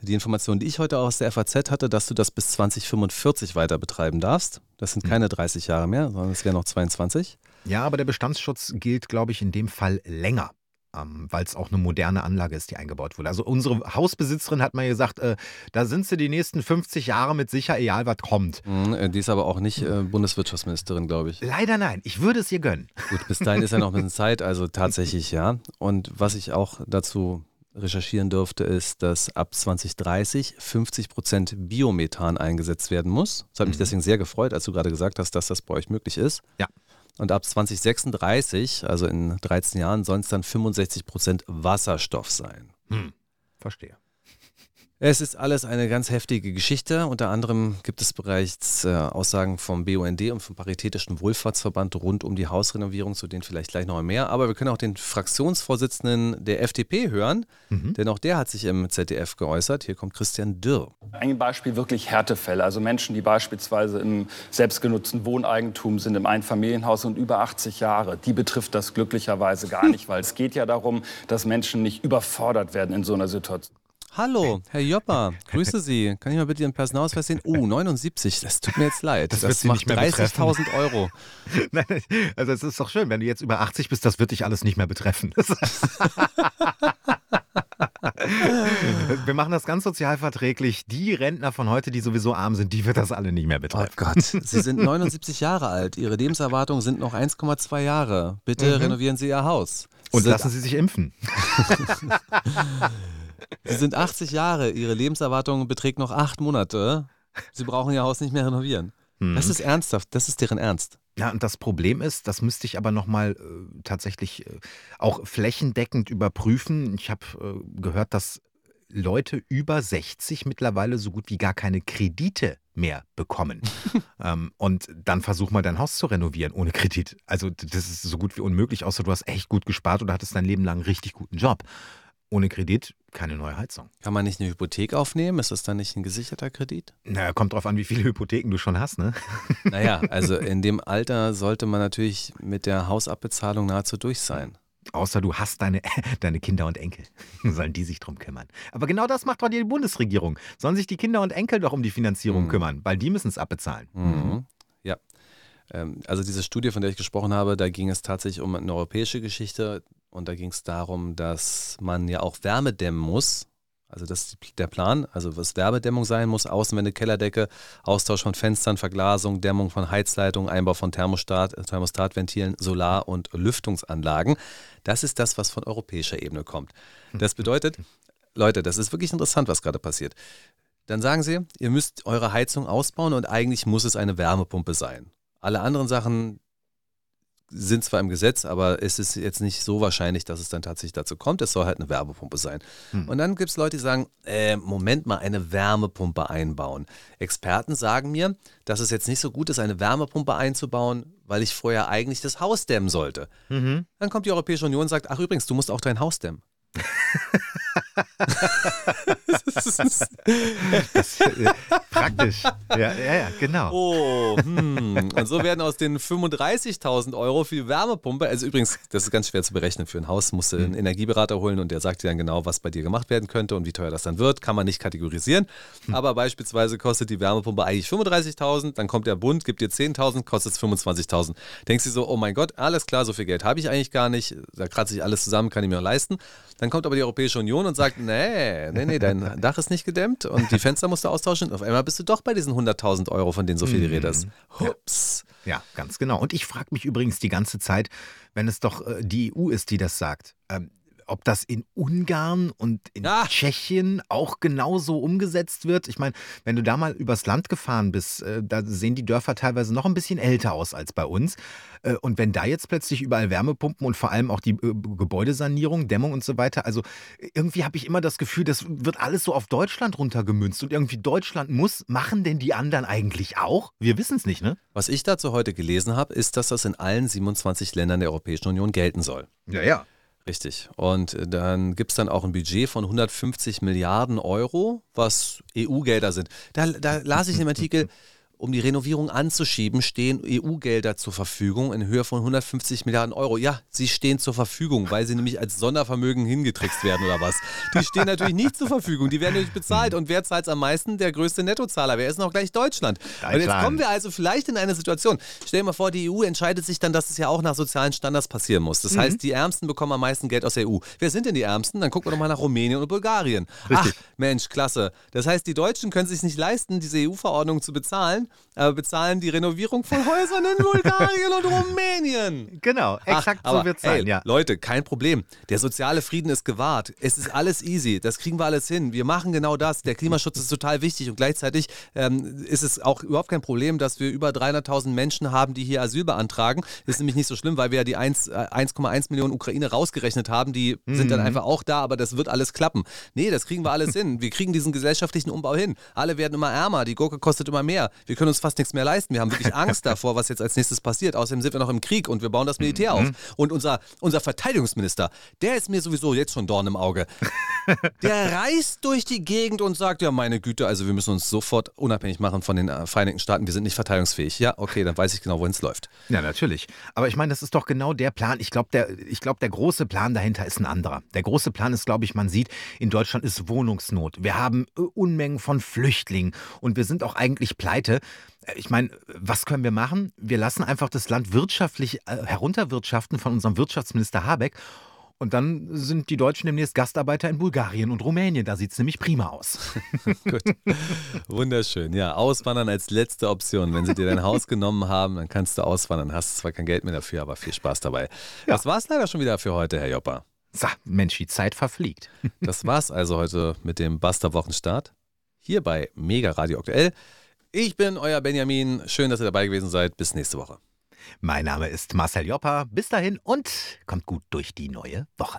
mhm. die Information, die ich heute aus der FAZ hatte, dass du das bis 2045 weiter betreiben darfst. Das sind mhm. keine 30 Jahre mehr, sondern es wären noch 22. Ja, aber der Bestandsschutz gilt, glaube ich, in dem Fall länger. Ähm, weil es auch eine moderne Anlage ist, die eingebaut wurde. Also unsere Hausbesitzerin hat mal gesagt, äh, da sind sie die nächsten 50 Jahre mit sicher, egal was kommt. Mhm, äh, die ist aber auch nicht äh, Bundeswirtschaftsministerin, glaube ich. Leider nein, ich würde es ihr gönnen. Gut, bis dahin ist ja noch ein bisschen Zeit, also tatsächlich ja. Und was ich auch dazu recherchieren durfte, ist, dass ab 2030 50 Prozent Biomethan eingesetzt werden muss. Das hat mich Mhm. deswegen sehr gefreut, als du gerade gesagt hast, dass das bei euch möglich ist. Ja. Und ab 2036, also in 13 Jahren, sollen es dann 65 Prozent Wasserstoff sein. Verstehe. Es ist alles eine ganz heftige Geschichte. Unter anderem gibt es bereits äh, Aussagen vom BUND und vom Paritätischen Wohlfahrtsverband rund um die Hausrenovierung, zu denen vielleicht gleich noch mehr. Aber wir können auch den Fraktionsvorsitzenden der FDP hören, denn auch der hat sich im ZDF geäußert. Hier kommt Christian Dürr. Ein Beispiel wirklich Härtefälle, also Menschen, die beispielsweise im selbstgenutzten Wohneigentum sind, im Einfamilienhaus und über 80 Jahre, die betrifft das glücklicherweise gar [laughs] nicht, weil es geht ja darum, dass Menschen nicht überfordert werden in so einer Situation. Hallo, Herr Joppa, grüße Sie. Kann ich mal bitte Ihren Personalausweis sehen? Oh, 79, das tut mir jetzt leid. Das Das, macht nicht mehr betreffen. 30.000 Euro. [laughs] Nein, also es ist doch schön, wenn du jetzt über 80 bist, das wird dich alles nicht mehr betreffen. [laughs] Wir machen das ganz sozialverträglich. Die Rentner von heute, die sowieso arm sind, die wird das alle nicht mehr Oh betreffen. Gott, [laughs] Sie sind 79 Jahre alt. Ihre Lebenserwartung sind noch 1,2 Jahre. Bitte renovieren Sie Ihr Haus. Und lassen Sie sich impfen. Sie sind 80 Jahre. Ihre Lebenserwartung beträgt noch acht Monate. Sie brauchen Ihr Haus nicht mehr renovieren. Das ist ernsthaft. Das ist deren Ernst. Ja, und das Problem ist, das müsste ich aber nochmal äh, tatsächlich äh, auch flächendeckend überprüfen. Ich habe äh, gehört, dass Leute über 60 mittlerweile so gut wie gar keine Kredite mehr bekommen. [laughs] ähm, und dann versuch mal dein Haus zu renovieren ohne Kredit. Also das ist so gut wie unmöglich, außer du hast echt gut gespart oder hattest dein Leben lang einen richtig guten Job. Ohne Kredit keine neue Heizung. Kann man nicht eine Hypothek aufnehmen? Ist das dann nicht ein gesicherter Kredit? Naja, kommt drauf an, wie viele Hypotheken du schon hast, ne? [laughs] Naja, also in dem Alter sollte man natürlich mit der Hausabbezahlung nahezu durch sein. Außer du hast deine, [laughs] deine Kinder und Enkel. [laughs] Sollen die sich drum kümmern. Aber genau das macht doch die Bundesregierung. Sollen sich die Kinder und Enkel doch um die Finanzierung Mhm. kümmern, weil die müssen es abbezahlen. Mhm. Ja. Ähm, Also diese Studie, von der ich gesprochen habe, da ging es tatsächlich um eine europäische Geschichte und da ging es darum, dass man ja auch Wärme dämmen muss. Also das ist der Plan, also was Wärmedämmung sein muss, Außenwände, Kellerdecke, Austausch von Fenstern, Verglasung, Dämmung von Heizleitungen, Einbau von Thermostat, äh, Thermostatventilen, Solar- und Lüftungsanlagen. Das ist das, was von europäischer Ebene kommt. Das [laughs] bedeutet, Leute, das ist wirklich interessant, was gerade passiert. Dann sagen sie, ihr müsst eure Heizung ausbauen und eigentlich muss es eine Wärmepumpe sein. Alle anderen Sachen sind zwar im Gesetz, aber es ist jetzt nicht so wahrscheinlich, dass es dann tatsächlich dazu kommt. Es soll halt eine Wärmepumpe sein. Und dann gibt es Leute, die sagen, äh, Moment mal, eine Wärmepumpe einbauen. Experten sagen mir, dass es jetzt nicht so gut ist, eine Wärmepumpe einzubauen, weil ich vorher eigentlich das Haus dämmen sollte. Dann kommt die Europäische Union und sagt, ach übrigens, du musst auch dein Haus dämmen. [laughs] Das äh, praktisch. Ja, ja, ja, genau. Oh, hm. Und so werden aus den 35.000 Euro für die Wärmepumpe, also übrigens, das ist ganz schwer zu berechnen für ein Haus, musst du einen Energieberater holen und der sagt dir dann genau, was bei dir gemacht werden könnte und wie teuer das dann wird, kann man nicht kategorisieren. Aber beispielsweise kostet die Wärmepumpe eigentlich 35.000, dann kommt der Bund, gibt dir 10.000, kostet es 25.000. Denkst du so, oh mein Gott, alles klar, so viel Geld habe ich eigentlich gar nicht, da kratze ich alles zusammen, kann ich mir leisten. Dann kommt aber die Europäische Union und sagt, nee, nee, nee, dein Dach ist nicht gedämmt und die Fenster musst du austauschen. Und auf einmal bist du doch bei diesen 100.000 Euro, von denen so viel die Rede ist. Hups. Ja, ganz genau. Und ich frage mich übrigens die ganze Zeit, wenn es doch äh, die EU ist, die das sagt, ähm, ob das in Ungarn und in Ja. Tschechien auch genauso umgesetzt wird. Ich meine, wenn du da mal übers Land gefahren bist, äh, da sehen die Dörfer teilweise noch ein bisschen älter aus als bei uns. Äh, und wenn da jetzt plötzlich überall Wärmepumpen und vor allem auch die äh, Gebäudesanierung, Dämmung und so weiter, also äh, irgendwie habe ich immer das Gefühl, das wird alles so auf Deutschland runtergemünzt und irgendwie Deutschland muss, machen denn die anderen eigentlich auch? Wir wissen es nicht, ne? Was ich dazu heute gelesen habe, ist, dass das in allen 27 Ländern der Europäischen Union gelten soll. Ja, ja. Richtig. Und äh, dann gibt es dann auch ein Budget von 150 Milliarden Euro, was EU-Gelder sind. Da, da las ich im Artikel, um die Renovierung anzuschieben, stehen EU-Gelder zur Verfügung in Höhe von 150 Milliarden Euro. Ja, sie stehen zur Verfügung, weil sie nämlich als Sondervermögen hingetrickst werden oder was. Die stehen natürlich nicht zur Verfügung, die werden natürlich bezahlt. Und wer zahlt es am meisten? Der größte Nettozahler. Wer ist noch gleich Deutschland? Und jetzt kommen wir also vielleicht in eine Situation. Stell dir mal vor, die EU entscheidet sich dann, dass es ja auch nach sozialen Standards passieren muss. Das heißt, die Ärmsten bekommen am meisten Geld aus der EU. Wer sind denn die Ärmsten? Dann gucken wir doch mal nach Rumänien und Bulgarien. Richtig. Ach, Mensch, klasse. Das heißt, die Deutschen können sich nicht leisten, diese EU-Verordnung zu bezahlen, aber bezahlen die Renovierung von Häusern in Bulgarien und Rumänien. Genau, exakt Ach, so wird es sein. ja. Leute, kein Problem. Der soziale Frieden ist gewahrt. Es ist alles easy. Das kriegen wir alles hin. Wir machen genau das. Der Klimaschutz ist total wichtig und gleichzeitig ähm, ist es auch überhaupt kein Problem, dass wir über 300.000 Menschen haben, die hier Asyl beantragen. Ist nämlich nicht so schlimm, weil wir ja die 1, äh, 1,1 Millionen Ukraine rausgerechnet haben. Die sind dann einfach auch da, aber das wird alles klappen. Nee, das kriegen wir alles hin. Wir kriegen diesen gesellschaftlichen Umbau hin. Alle werden immer ärmer. Die Gurke kostet immer mehr. Wir können uns fast nichts mehr leisten. Wir haben wirklich Angst [laughs] davor, was jetzt als nächstes passiert. Außerdem sind wir noch im Krieg und wir bauen das Militär auf. Und unser, unser Verteidigungsminister, der ist mir sowieso jetzt schon Dorn im Auge. [laughs] Der reist durch die Gegend und sagt, ja meine Güte, also wir müssen uns sofort unabhängig machen von den äh, Vereinigten Staaten. Wir sind nicht verteidigungsfähig. Ja, okay, dann weiß ich genau, wohin es läuft. Ja, natürlich. Aber ich meine, das ist doch genau der Plan. Ich glaube, der, ich glaub, der große Plan dahinter ist ein anderer. Der große Plan ist, glaube ich, man sieht, in Deutschland ist Wohnungsnot. Wir haben äh, Unmengen von Flüchtlingen und wir sind auch eigentlich pleite. Äh, Ich meine, was können wir machen? Wir lassen einfach das Land wirtschaftlich äh, herunterwirtschaften von unserem Wirtschaftsminister Habeck. Und dann sind die Deutschen demnächst Gastarbeiter in Bulgarien und Rumänien. Da sieht es nämlich prima aus. [laughs] Gut. Wunderschön. Ja, auswandern als letzte Option. Wenn sie dir dein Haus genommen haben, dann kannst du auswandern. Hast zwar kein Geld mehr dafür, aber viel Spaß dabei. Das war es leider schon wieder für heute, Herr Jopper. So, Mensch, die Zeit verfliegt. Das war's also heute mit dem Buster-Wochenstart. Hier bei Mega Radio Aktuell. Ich bin euer Benjamin. Schön, dass ihr dabei gewesen seid. Bis nächste Woche. Mein Name ist Marcel Joppa. Bis dahin und kommt gut durch die neue Woche.